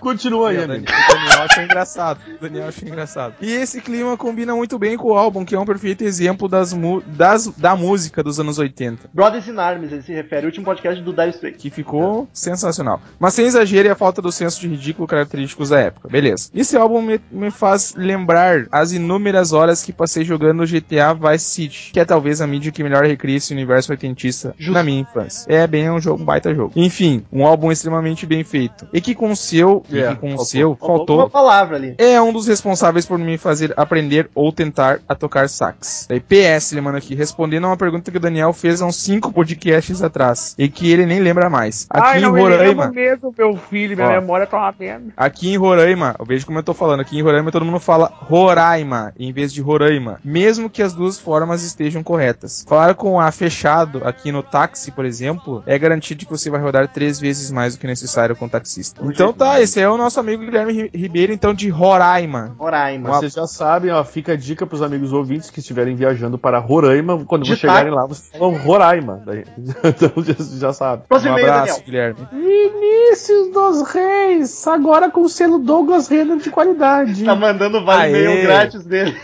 Continua aí, o amigo. Daniel achou engraçado. O Daniel achou engraçado. E esse clima combina muito bem com o álbum, que é um perfeito exemplo das, das da música dos anos 80. Brothers in Arms, ele se refere, o último podcast do Dire Straits. que ficou sensacional. Mas sem exagero e a falta do senso de ridículo característicos da época. Beleza. Esse álbum me, me faz lembrar as inúmeras horas que passei jogando GTA Vice City, que é talvez a mídia que melhor recria esse universo oitentista Justo. na minha infância. É bem um jogo, um baita jogo. Enfim, um álbum extremamente bem feito. E que com o seu, e É, que com o seu, Faltou faltou uma palavra ali. é um dos responsáveis por me fazer aprender ou tentar a tocar sax. Daí, PS, ele manda aqui, respondendo a uma pergunta que o Daniel fez há uns 5 podcasts atrás, e que ele nem lembra mais. Aqui em Roraima, mesmo, meu filho, minha Ó. memória tá uma merda. aqui em Roraima, eu vejo como eu tô falando, aqui em Roraima todo mundo fala Roraima, em vez de Roraima, mesmo que as duas formas estejam corretas. Falar com A fechado aqui no táxi, por exemplo, é garantido que você vai rodar três vezes mais do que necessário com o taxista. Então tá, esse é o nosso amigo Guilherme Ri- Ribeiro, então, de Roraima. Roraima. Vocês já sabem, ó, fica a dica pros amigos ouvintes que estiverem viajando para Roraima, quando De vocês chegarem lá, vocês falam Roraima. Daí, então já, já sabe. Próximo Um abraço, Daniel. Guilherme. Vinícius dos Reis, agora com o selo Douglas Renner de qualidade. Tá mandando vale Aê. e-mail grátis dele.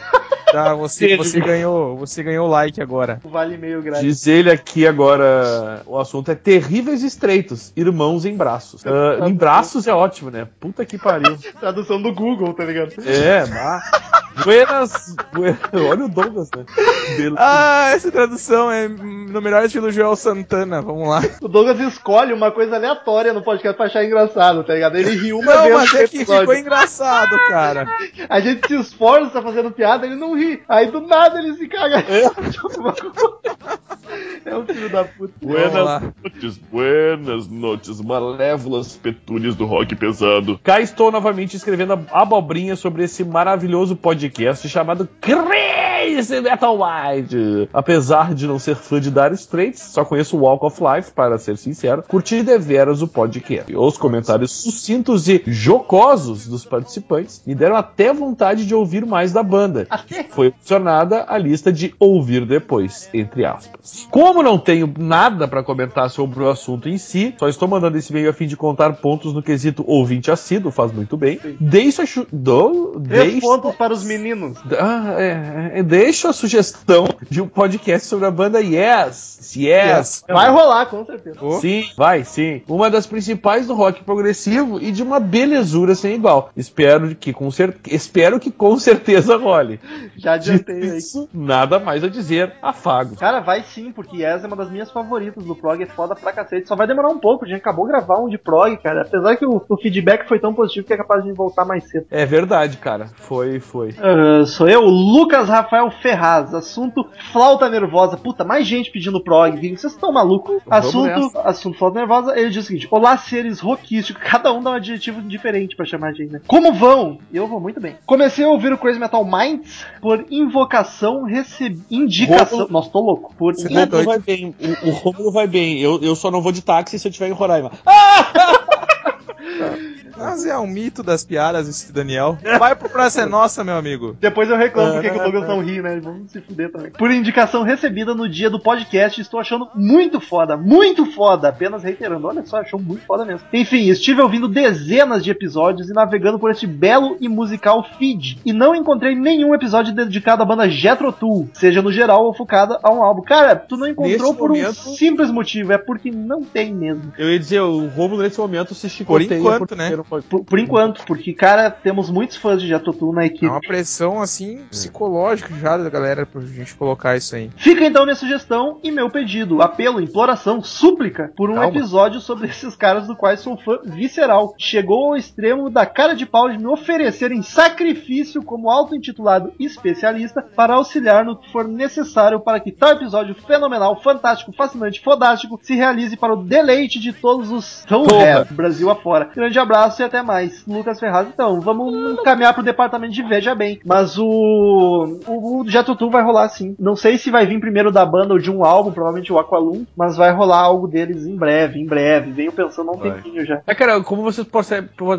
Tá, você, você ganhou, você ganhou like agora. Vale meio grátis. Diz ele aqui agora, o assunto é terríveis estreitos, irmãos em braços. Ah, em braços é ótimo, né? Puta que pariu. Tradução do Google, tá ligado? É, mas... Buenas... bue- Olha o Douglas, né? Dele- Ah, essa tradução é no melhor estilo Joel Santana. Vamos lá. O Douglas escolhe uma coisa aleatória no podcast pra achar engraçado, tá ligado? Ele riu uma Não, vez mas no é que episódio. ficou engraçado, cara. A gente se esforça fazendo piada, ele não Aí do nada ele se caga. É um filho da puta. Buenas noites, buenas noites, malévolas petúnias do rock pesado. Cá estou novamente escrevendo a- abobrinha sobre esse maravilhoso podcast chamado Crazy Metal Mind. Apesar de não ser fã de Dire Straits, só conheço o Walk of Life, para ser sincero, curti deveras o podcast. Os comentários sucintos e jocosos dos participantes me deram até vontade de ouvir mais da banda. Foi adicionada à lista de ouvir depois, entre aspas. Como não tenho nada para comentar sobre o assunto em si, só estou mandando esse e-mail a fim de contar pontos no quesito ouvinte assíduo, faz muito bem. Deixo a, chu- do, deixo, pontos para os meninos. ah, é, é, deixo a sugestão de um podcast sobre a banda Yes. Yes. Vai rolar, com certeza. Oh. Sim, vai, sim. Uma das principais do rock progressivo e de uma belezura sem igual. Espero que com, cer espero que com certeza role. Já adiantei aí. isso, nada mais a dizer. Afago. Cara, vai sim, porque essa é uma das minhas favoritas do prog, é foda pra cacete. Só vai demorar um pouco, a gente acabou de gravar um de prog, cara. Apesar que o, o feedback foi tão positivo que é capaz de voltar mais cedo. É verdade, cara. Foi, foi. Ah, sou eu, Lucas Rafael Ferraz. Assunto flauta nervosa. Puta, mais gente pedindo prog. Vocês estão malucos? Assunto, assunto flauta nervosa. Ele diz o seguinte: Olá, seres rockísticos. Cada um dá um adjetivo diferente pra chamar a gente, né? Como vão? Eu vou muito bem. Comecei a ouvir o Crazy Metal Minds por invocação, recebi. indicação. Rômulo- Nossa, tô louco. Por O Você tá Rômulo doido? vai bem. O, o Rômulo vai bem. Eu, eu só não vou de táxi se eu estiver em Roraima. Mas é um mito das piadas esse Daniel. Vai pro Praça é Nossa, meu amigo. Depois eu reclamo porque que o Douglas não ri, né? Vamos se fuder também. Por indicação recebida no dia do podcast, estou achando muito foda, muito foda. Apenas reiterando, olha só, achou muito foda mesmo. Enfim, estive ouvindo dezenas de episódios e navegando por este belo e musical feed. E não encontrei nenhum episódio dedicado à banda Jethro Tull, seja no geral ou focada a um álbum. Cara, tu não encontrou Nesse por um momento- simples motivo, é porque não tem mesmo. Eu ia dizer, o Rômulo nesse momento se chicoteia. enquanto, porque né? Não pode- Por, por enquanto, porque, cara, temos muitos fãs de Jethro Tull na É equipe. uma pressão, assim, psicológica já da galera pra gente colocar isso aí. Fica então minha sugestão e meu pedido, apelo, imploração, súplica por um Calma. episódio sobre esses caras do quais sou fã visceral. Chegou ao extremo da cara de pau de me oferecerem sacrifício como auto-intitulado especialista para auxiliar no que for necessário para que tal episódio fenomenal, fantástico, fascinante, fodástico se realize para o deleite de todos os tão. Brasil afora. Grande abraço e até mais. Lucas Ferraz, então, vamos caminhar pro departamento de Veja Bem. Mas o. O, o Jet Tutu vai rolar sim. Não sei se vai vir primeiro da banda ou de um álbum, provavelmente o Aqualum, mas vai rolar algo deles em breve, em breve. Venho pensando há um Vai. tempinho já. É, cara, como vocês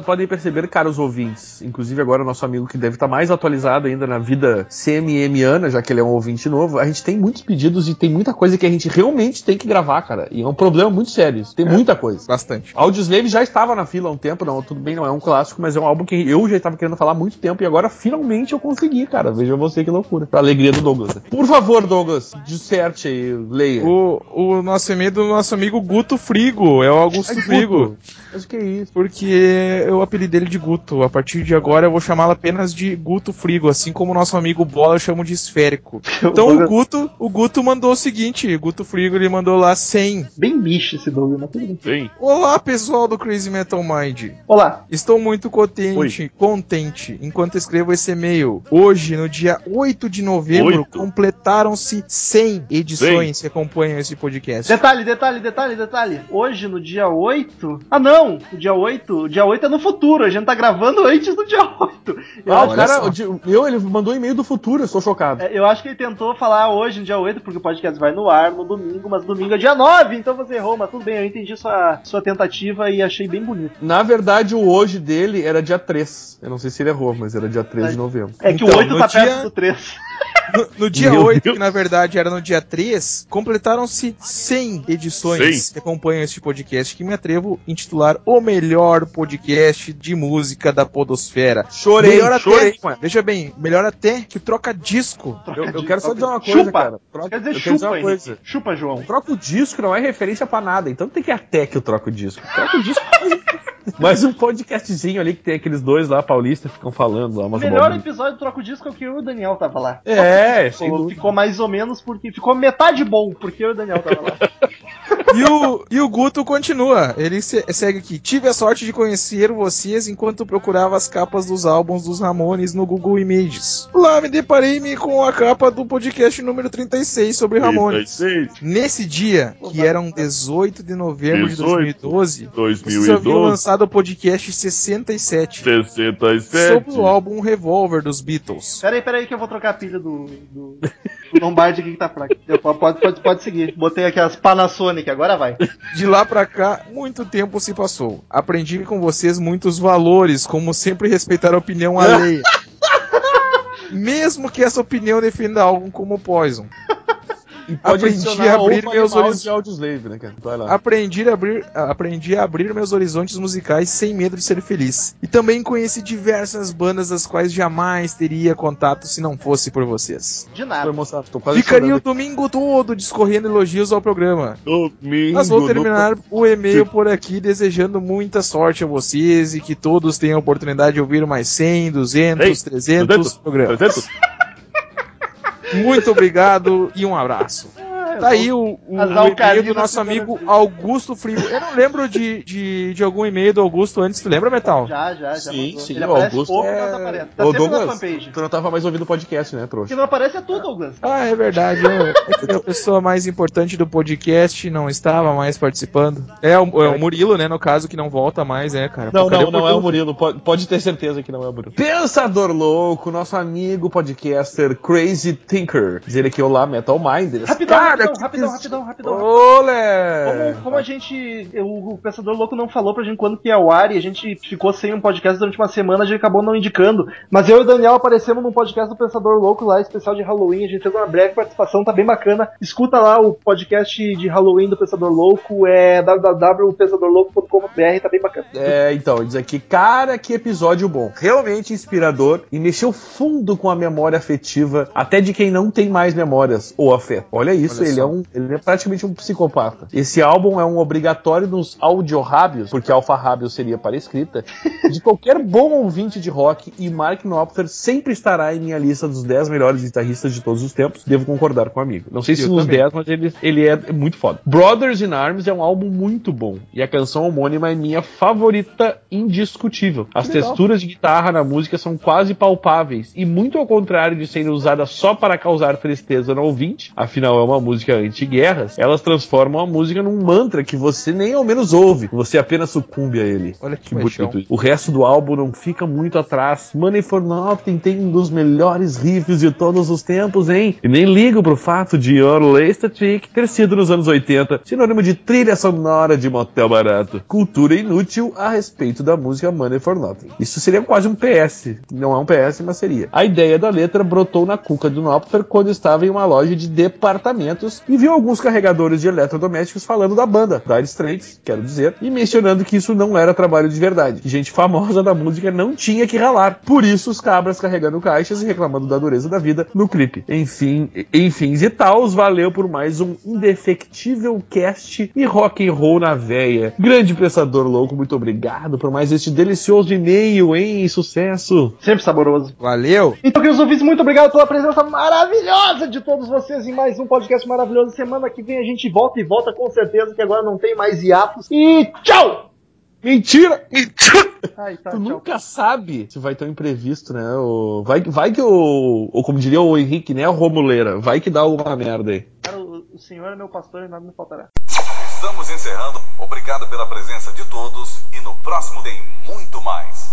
podem perceber, caros ouvintes, inclusive agora o nosso amigo que deve estar mais atualizado ainda na vida CMMiana, já que ele é um ouvinte novo, a gente tem muitos pedidos e tem muita coisa que a gente realmente tem que gravar, cara. E é um problema muito sério. isso. Tem muita coisa. Bastante. Audioslave já estava na fila há um tempo, não, tudo bem, não é um clássico, mas é um álbum que eu já estava querendo falar há muito tempo e agora finalmente eu consegui, cara. Veja você que loucura. Pra alegria do Douglas. Por favor, Douglas, disserte aí, leia. O, o nosso e-mail do nosso amigo Guto Frigo, é o Augusto Frigo. Guto. Mas o que é isso? Porque eu apelidei ele de Guto. A partir de agora eu vou chamá-lo apenas de Guto Frigo, assim como o nosso amigo Bola eu chamo de esférico. Então o Guto, o Guto mandou o seguinte, Guto Frigo ele mandou lá 100. Bem bicho esse Douglas, mas tudo bem. Olá pessoal do Crazy Metal Mind. Olá. Estou muito contente, contente enquanto escrevo esse e-mail. Hoje, no dia 8 de novembro, Oito. completaram-se 100 edições que acompanham esse podcast. Detalhe, detalhe, detalhe, detalhe. Hoje, no dia 8. Ah, não! O dia 8. O dia 8 é no futuro. A gente tá gravando antes do dia 8. Eu, Ah, o cara, meu, ele mandou um e-mail do futuro, eu estou chocado. é, eu acho que ele tentou falar hoje, no dia 8, porque o podcast vai no ar no domingo, mas domingo é dia 9, então você errou, mas tudo bem, eu entendi sua, sua tentativa e achei bem bonito. Na verdade, o hoje dele era dia 3. Eu não sei se ele errou, mas era dia 3 de novembro. É que Então, o 8 no tá dia- perto do 3. No, no dia Meu 8, Deus. que na verdade era no dia 3, completaram-se 100 edições 100? que acompanham este podcast, que me atrevo a intitular o melhor podcast de música da podosfera. Chorei, melhor chorei, até, mano. veja bem, melhor até que troca disco. Eu, eu quero só dizer uma coisa, Chupa. cara. Troca, Quer eu dizer, quero dizer chupa, uma Henrique. coisa. Chupa, João. Troca o disco não é referência pra nada, então tem que ir até que eu troco o disco. Troca o disco. Mas um podcastzinho ali que tem aqueles dois lá, paulistas, ficam falando lá, O umas melhor episódio do Troco Disco é o que eu e o Daniel tava lá. É, Ficou, ficou mais ou menos porque ficou metade bom, porque eu e o Daniel tava lá. E o, e o Guto continua. Ele se- segue aqui. Tive a sorte de conhecer vocês enquanto procurava as capas dos álbuns dos Ramones no Google Images. Lá me deparei-me com a capa do podcast número 36 sobre Ramones. 36, Nesse dia, que era um 18 de novembro de 18, 2012, vocês haviam 2012, lançado o podcast 67 67. sobre o álbum Revolver dos Beatles. Peraí, peraí que eu vou trocar a pilha do, do, do Lombardi aqui que tá fraco. Pode, pode, pode seguir. Botei aqui as Panasonic, agora vai. De lá pra cá, muito tempo se passou. Aprendi com vocês muitos valores, como sempre respeitar a opinião alheia. Mesmo que essa opinião defenda algo como Poison. E pode Aprendi a abrir meus Audioslave, né, cara? Vai lá. Aprendi a, abrir, aprendi a abrir meus horizontes musicais sem medo de ser feliz. E também conheci diversas bandas das quais jamais teria contato se não fosse por vocês. De nada. emocionado, tô quase Ficaria o domingo todo discorrendo elogios ao programa. Domingo. Mas vou no- terminar o e-mail por aqui desejando muita sorte a vocês e que todos tenham a oportunidade de ouvir mais 100, 200, Ei, 300 200, programas. 300? Muito obrigado e um abraço. Tá aí o, o, o e-mail do nosso amigo. Augusto Frio. Eu não lembro de, de, de algum e-mail do Augusto antes, tu lembra, Metal? Já, já, já. Sim, mandou. sim, Ele o Augusto pouco, é- mas aparece. Tá Ô, Douglas, fanpage. tu não tava mais ouvindo o podcast, né, O que trouxa? não aparece é tu, Douglas. Ah, é verdade. Eu, é que a pessoa mais importante do podcast não estava mais participando. É o, é o Murilo, né, no caso, que não volta mais, né, cara? Não, Pô, não, não é o Murilo? Pode, pode ter certeza que não é o Murilo. Pensador Louco, nosso amigo podcaster Crazy Thinker. Dizer aqui, olá, Metal Minders. Rapidão, Cara, rapidão, rapidão, rapidão, rapidão. Olé! Como, como a gente. O, o Pensador Louco não falou pra gente quando que é o ar e a gente ficou sem um podcast durante uma semana, a gente acabou não indicando. Mas eu e o Daniel aparecemos num podcast do Pensador Louco lá, especial de Halloween. A gente fez uma breve participação, tá bem bacana. Escuta lá o podcast de Halloween do Pensador Louco, é www.pensadorlouco.com.br, tá bem bacana. É, então, diz aqui, cara, que episódio bom. Realmente inspirador e mexeu fundo com a memória afetiva, até de quem não tem mais memórias ou afeto. Olha isso, Olha ele, é um, ele é praticamente um psicopata. Esse álbum é um obrigatório nos audiorábios, porque alfarrábio seria para escrita, de qualquer bom ouvinte de rock e Mark Knopfler sempre estará em minha lista dos 10 melhores guitarristas de todos os tempos. Devo concordar com o amigo. Não sei se Eu nos também. 10, mas ele, ele é muito foda. Brothers in Arms é um álbum muito bom e a canção homônima é minha favorita indiscutível. As legal. texturas de guitarra na música são quase palpáveis e muito ao contrário de serem usadas só para causar tristeza no ouvinte, afinal é uma música anti-guerras, elas transformam a música num mantra que você nem ao menos ouve, você apenas sucumbe a ele. Olha que, Que paixão. bonito. O resto do álbum não fica muito atrás. Money for Nothing tem um dos melhores riffs de todos os tempos, hein? E nem ligo pro fato de Your Last Trick ter sido nos anos 80 sinônimo de trilha sonora de motel barato. Cultura inútil a respeito da música Money for Nothing. Isso seria quase um PS. Não é um PS, mas seria. A ideia da letra brotou na cuca do Knopfler quando estava em uma loja de departamentos e viu alguns carregadores de eletrodomésticos falando da banda, Dire Straits, quero dizer, e mencionando que isso não era trabalho de verdade. que Gente famosa da música não tinha que ralar. Por isso, os cabras carregando caixas e reclamando da dureza da vida no clipe. Enfim, enfim e tals, valeu por mais um indefectível cast e rock and roll na veia. Grande pensador louco, muito obrigado por mais este delicioso e-mail, hein? Sucesso! Sempre saboroso. Valeu! Então, queridos ouvintes, muito obrigado pela presença maravilhosa de todos vocês em mais um podcast maravilhoso. Semana que vem a gente volta e volta com certeza, que agora não tem mais hiatos. E tchau! Mentira! Mentira! Ai, tá, Tu tchau. nunca sabe se vai ter um imprevisto, né? O... Vai, vai que o. Ou como diria o Henrique, né? O Romuleira. Vai que dá uma merda aí. Cara, o, o senhor é meu pastor e nada me faltará. Estamos encerrando. Obrigado pela presença de todos e no próximo tem muito mais.